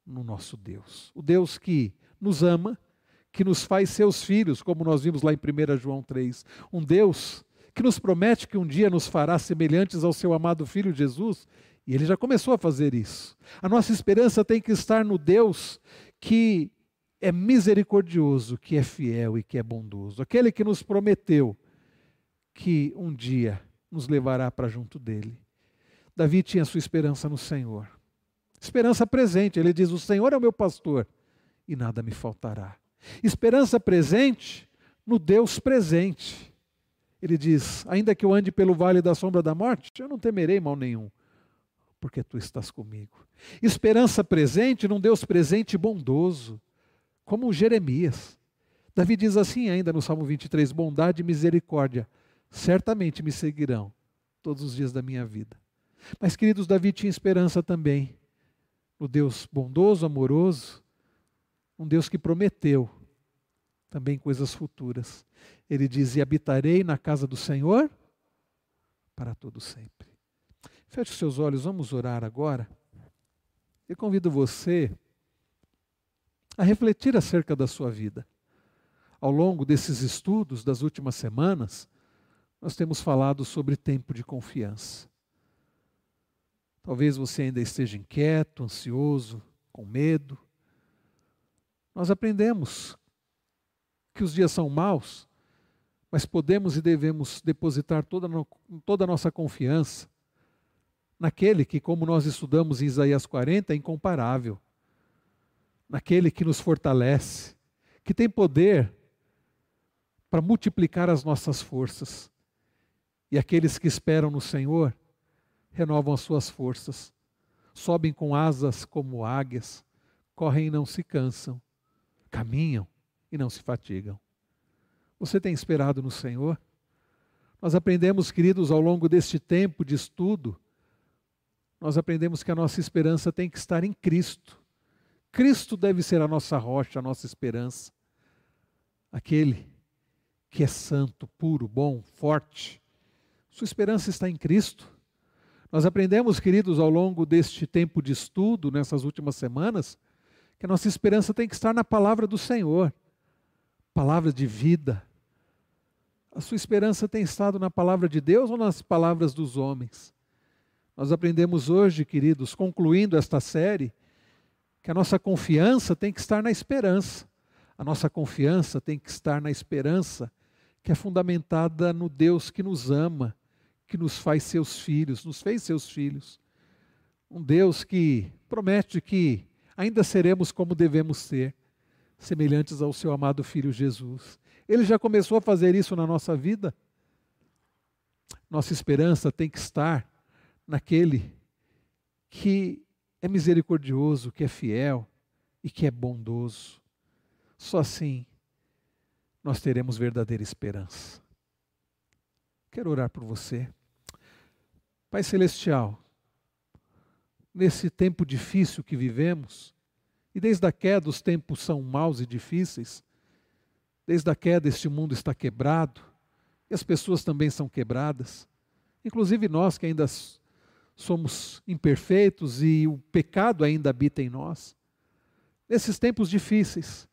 no nosso Deus. O Deus que nos ama, que nos faz seus filhos, como nós vimos lá em 1 João 3. Um Deus que nos promete que um dia nos fará semelhantes ao seu amado filho Jesus, e ele já começou a fazer isso. A nossa esperança tem que estar no Deus que é misericordioso, que é fiel e que é bondoso. Aquele que nos prometeu que um dia nos levará para junto dele. Davi tinha sua esperança no Senhor. Esperança presente, ele diz: O Senhor é o meu pastor e nada me faltará. Esperança presente no Deus presente. Ele diz: Ainda que eu ande pelo vale da sombra da morte, eu não temerei mal nenhum, porque tu estás comigo. Esperança presente num Deus presente e bondoso, como Jeremias. Davi diz assim ainda no Salmo 23: bondade e misericórdia certamente me seguirão todos os dias da minha vida. Mas, queridos, Davi tinha esperança também no Deus bondoso, amoroso, um Deus que prometeu também coisas futuras. Ele diz: E habitarei na casa do Senhor para todo sempre. Feche os seus olhos, vamos orar agora. Eu convido você a refletir acerca da sua vida. Ao longo desses estudos das últimas semanas, nós temos falado sobre tempo de confiança. Talvez você ainda esteja inquieto, ansioso, com medo. Nós aprendemos que os dias são maus, mas podemos e devemos depositar toda, toda a nossa confiança naquele que, como nós estudamos em Isaías 40, é incomparável, naquele que nos fortalece, que tem poder para multiplicar as nossas forças. E aqueles que esperam no Senhor renovam as suas forças, sobem com asas como águias, correm e não se cansam, caminham e não se fatigam. Você tem esperado no Senhor? Nós aprendemos, queridos, ao longo deste tempo de estudo, nós aprendemos que a nossa esperança tem que estar em Cristo. Cristo deve ser a nossa rocha, a nossa esperança. Aquele que é santo, puro, bom, forte. Sua esperança está em Cristo. Nós aprendemos, queridos, ao longo deste tempo de estudo, nessas últimas semanas, que a nossa esperança tem que estar na palavra do Senhor palavra de vida. A sua esperança tem estado na palavra de Deus ou nas palavras dos homens? Nós aprendemos hoje, queridos, concluindo esta série, que a nossa confiança tem que estar na esperança. A nossa confiança tem que estar na esperança que é fundamentada no Deus que nos ama, que nos faz seus filhos, nos fez seus filhos. Um Deus que promete que ainda seremos como devemos ser, semelhantes ao seu amado filho Jesus. Ele já começou a fazer isso na nossa vida. Nossa esperança tem que estar naquele que é misericordioso, que é fiel e que é bondoso. Só assim nós teremos verdadeira esperança. Quero orar por você. Pai Celestial, nesse tempo difícil que vivemos, e desde a queda os tempos são maus e difíceis, desde a queda este mundo está quebrado, e as pessoas também são quebradas, inclusive nós que ainda somos imperfeitos e o pecado ainda habita em nós. Nesses tempos difíceis,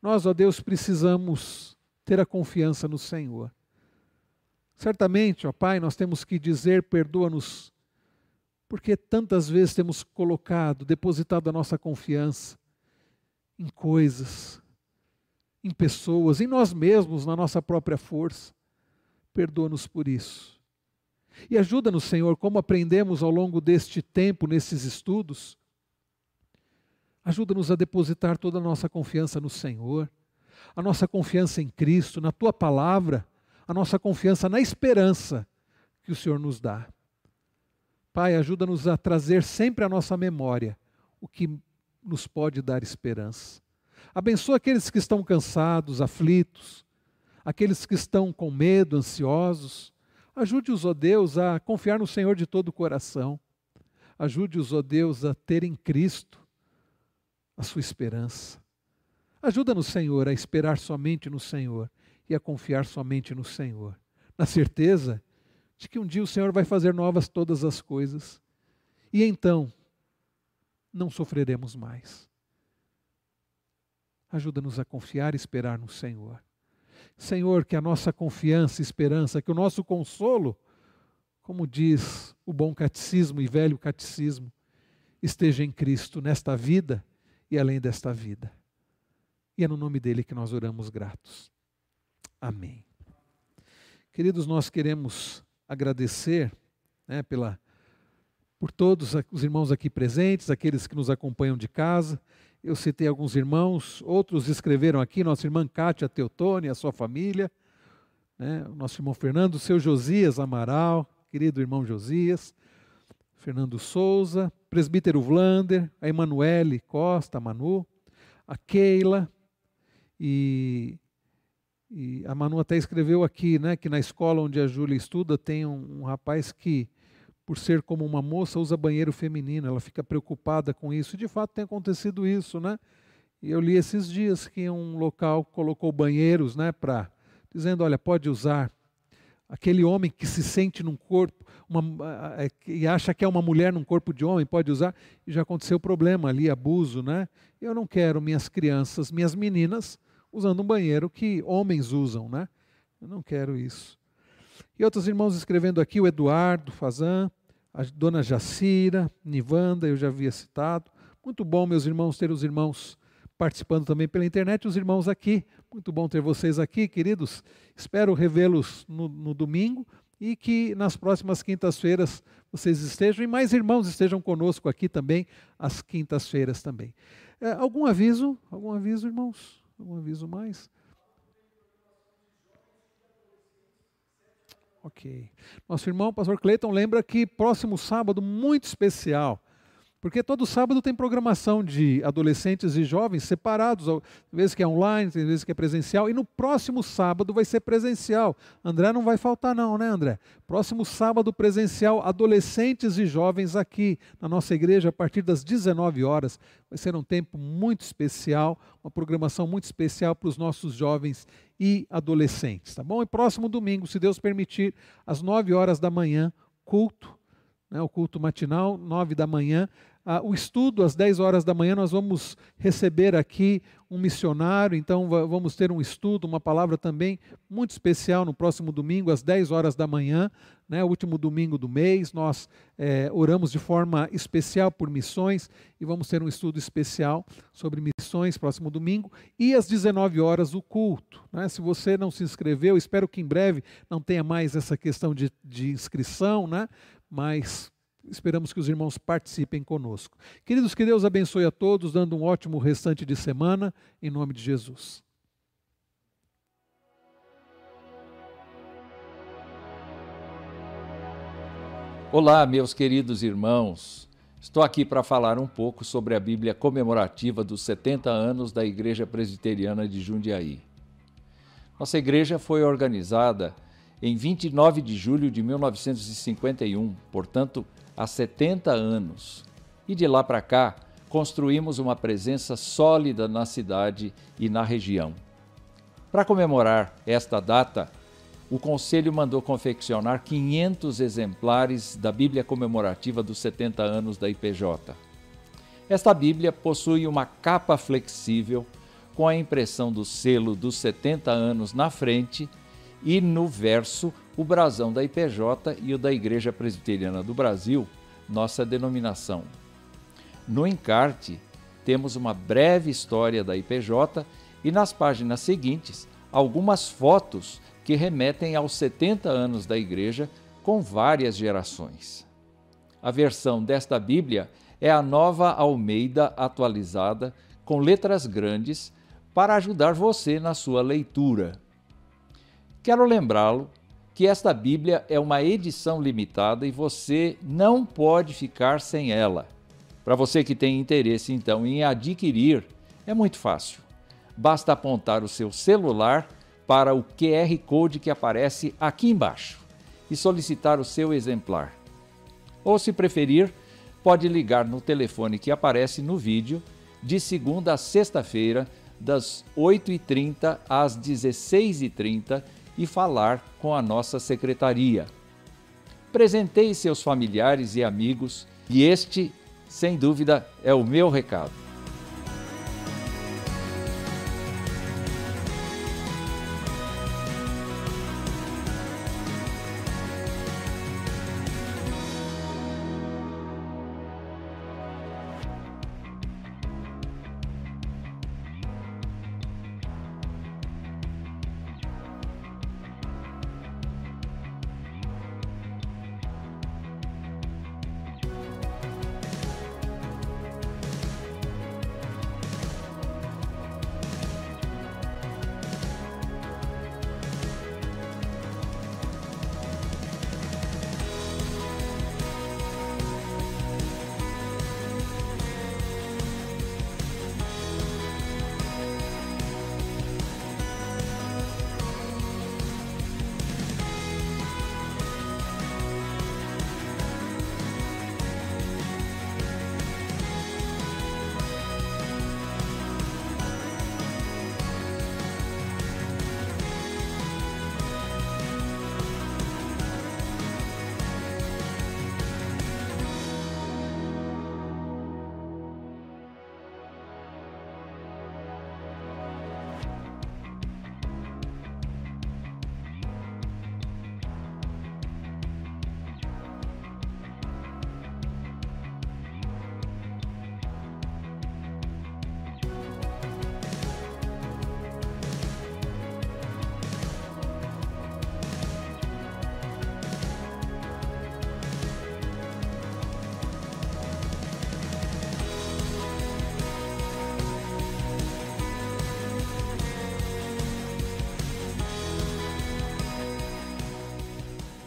nós, ó Deus, precisamos ter a confiança no Senhor. Certamente, ó Pai, nós temos que dizer: perdoa-nos, porque tantas vezes temos colocado, depositado a nossa confiança em coisas, em pessoas, em nós mesmos, na nossa própria força. Perdoa-nos por isso. E ajuda-nos, Senhor, como aprendemos ao longo deste tempo, nesses estudos. Ajuda-nos a depositar toda a nossa confiança no Senhor, a nossa confiança em Cristo, na Tua palavra, a nossa confiança na esperança que o Senhor nos dá. Pai, ajuda-nos a trazer sempre à nossa memória o que nos pode dar esperança. Abençoa aqueles que estão cansados, aflitos, aqueles que estão com medo, ansiosos. Ajude-os, ó Deus, a confiar no Senhor de todo o coração. Ajude-os, ó Deus, a ter em Cristo a sua esperança. Ajuda-nos, Senhor, a esperar somente no Senhor e a confiar somente no Senhor, na certeza de que um dia o Senhor vai fazer novas todas as coisas e então não sofreremos mais. Ajuda-nos a confiar e esperar no Senhor. Senhor, que a nossa confiança e esperança, que o nosso consolo, como diz o bom catecismo e velho catecismo, esteja em Cristo nesta vida e além desta vida. E é no nome dele que nós oramos gratos. Amém. Queridos, nós queremos agradecer né, pela, por todos os irmãos aqui presentes, aqueles que nos acompanham de casa. Eu citei alguns irmãos, outros escreveram aqui, nossa irmã Cátia Teotone, a sua família, né, nosso irmão Fernando, seu Josias Amaral, querido irmão Josias, Fernando Souza, presbítero Vlander, a Emanuele Costa, a Manu, a Keila, E, e, a Manu até escreveu aqui, né, que na escola onde a Júlia estuda tem um, um rapaz que, por ser como uma moça, usa banheiro feminino. Ela fica preocupada com isso. De fato tem acontecido isso, né? E eu li esses dias que um local colocou banheiros, né, para dizendo, olha, pode usar. Aquele homem que se sente num corpo uma, e acha que é uma mulher num corpo de homem, pode usar, e já aconteceu problema ali, abuso, né? Eu não quero minhas crianças, minhas meninas, usando um banheiro que homens usam, né? Eu não quero isso. E outros irmãos escrevendo aqui, o Eduardo Fazan, a dona Jacira, Nivanda, eu já havia citado. Muito bom, meus irmãos, ter os irmãos participando também pela internet, os irmãos aqui. Muito bom ter vocês aqui, queridos. Espero revê-los no, no domingo e que nas próximas quintas-feiras vocês estejam e mais irmãos estejam conosco aqui também às quintas-feiras também. É, algum aviso? Algum aviso, irmãos? Algum aviso mais? Ok. Nosso irmão, pastor Cleiton, lembra que próximo sábado, muito especial, porque todo sábado tem programação de adolescentes e jovens separados, às vezes que é online, às vezes que é presencial, e no próximo sábado vai ser presencial. André não vai faltar não, né André? Próximo sábado presencial, adolescentes e jovens aqui na nossa igreja a partir das 19 horas. Vai ser um tempo muito especial, uma programação muito especial para os nossos jovens e adolescentes, tá bom? E próximo domingo, se Deus permitir, às 9 horas da manhã, culto, né, o culto matinal, 9 da manhã, ah, o estudo, às 10 horas da manhã, nós vamos receber aqui um missionário, então vamos ter um estudo, uma palavra também muito especial no próximo domingo, às 10 horas da manhã, né, último domingo do mês. Nós é, oramos de forma especial por missões e vamos ter um estudo especial sobre missões próximo domingo. E às 19 horas, o culto. Né? Se você não se inscreveu, espero que em breve não tenha mais essa questão de, de inscrição, né? Mas Esperamos que os irmãos participem conosco. Queridos, que Deus abençoe a todos, dando um ótimo restante de semana, em nome de Jesus. Olá, meus queridos irmãos. Estou aqui para falar um pouco sobre a Bíblia comemorativa dos 70 anos da Igreja Presbiteriana de Jundiaí. Nossa igreja foi organizada em 29 de julho de 1951, portanto, há 70 anos. E de lá para cá, construímos uma presença sólida na cidade e na região. Para comemorar esta data, o Conselho mandou confeccionar 500 exemplares da Bíblia comemorativa dos 70 anos da IPJ. Esta Bíblia possui uma capa flexível com a impressão do selo dos 70 anos na frente e no verso o brasão da IPJ e o da Igreja Presbiteriana do Brasil, nossa denominação. No encarte, temos uma breve história da IPJ e nas páginas seguintes, algumas fotos que remetem aos 70 anos da Igreja com várias gerações. A versão desta Bíblia é a nova Almeida atualizada, com letras grandes, para ajudar você na sua leitura. Quero lembrá-lo que esta Bíblia é uma edição limitada e você não pode ficar sem ela. Para você que tem interesse então em adquirir, é muito fácil. Basta apontar o seu celular para o QR Code que aparece aqui embaixo e solicitar o seu exemplar. Ou, se preferir, pode ligar no telefone que aparece no vídeo de segunda a sexta-feira, das 8h30 às 16h30 e falar com a nossa secretaria. Presenteie seus familiares e amigos, e este, sem dúvida, é o meu recado.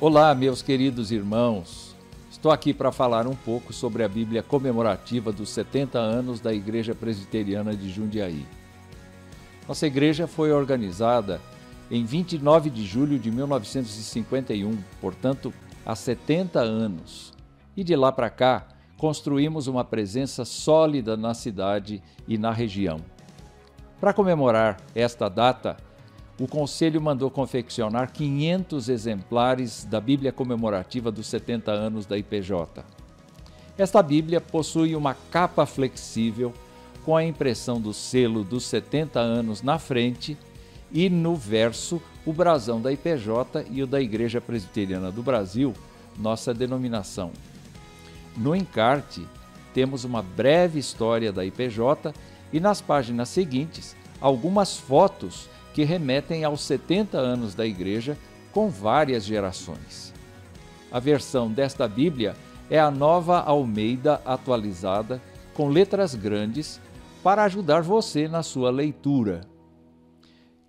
Olá, meus queridos irmãos. Estou aqui para falar um pouco sobre a Bíblia comemorativa dos 70 anos da Igreja Presbiteriana de Jundiaí. Nossa igreja foi organizada em 29 de julho de 1951, portanto, há 70 anos. E de lá para cá, construímos uma presença sólida na cidade e na região. Para comemorar esta data, o Conselho mandou confeccionar 500 exemplares da Bíblia comemorativa dos 70 anos da IPJ. Esta Bíblia possui uma capa flexível com a impressão do selo dos 70 anos na frente e no verso o brasão da IPJ e o da Igreja Presbiteriana do Brasil, nossa denominação. No encarte, temos uma breve história da IPJ e nas páginas seguintes algumas fotos que remetem aos 70 anos da Igreja com várias gerações. A versão desta Bíblia é a nova Almeida atualizada, com letras grandes, para ajudar você na sua leitura.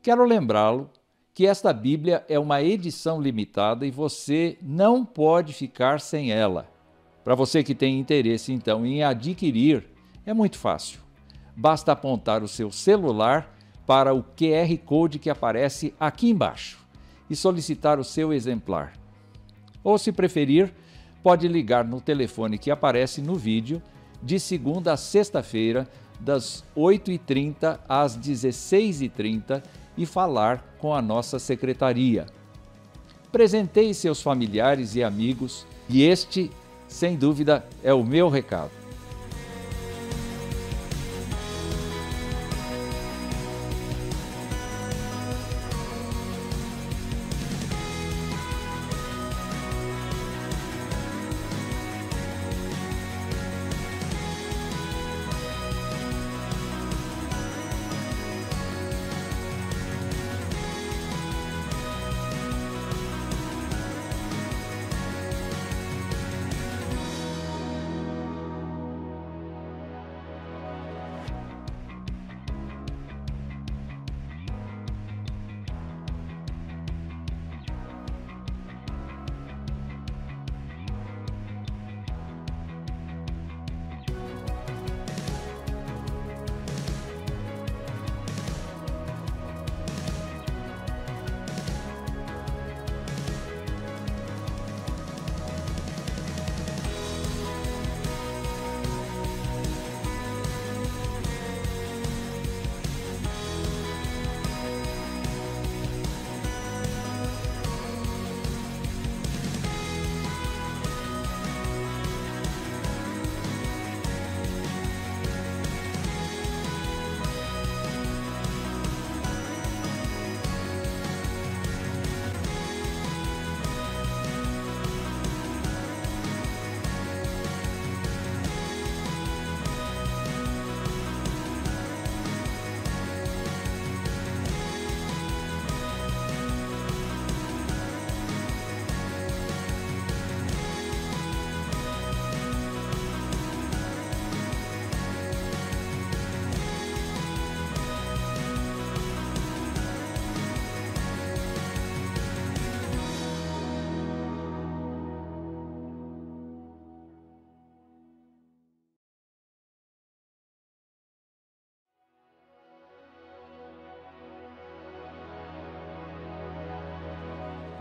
Quero lembrá-lo que esta Bíblia é uma edição limitada e você não pode ficar sem ela. Para você que tem interesse então em adquirir, é muito fácil. Basta apontar o seu celular para o QR Code que aparece aqui embaixo e solicitar o seu exemplar. Ou, se preferir, pode ligar no telefone que aparece no vídeo de segunda a sexta-feira, das 8h30 às 16h30 e falar com a nossa secretaria. Presenteie seus familiares e amigos e este, sem dúvida, é o meu recado.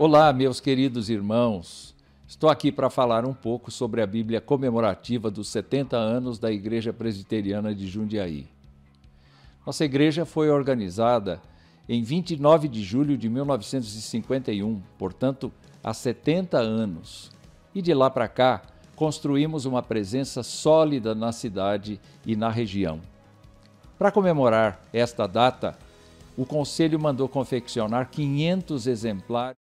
Olá, meus queridos irmãos. Estou aqui para falar um pouco sobre a Bíblia comemorativa dos 70 anos da Igreja Presbiteriana de Jundiaí. Nossa igreja foi organizada em 29 de julho de 1951, portanto, há 70 anos. E de lá para cá, construímos uma presença sólida na cidade e na região. Para comemorar esta data, o Conselho mandou confeccionar 500 exemplares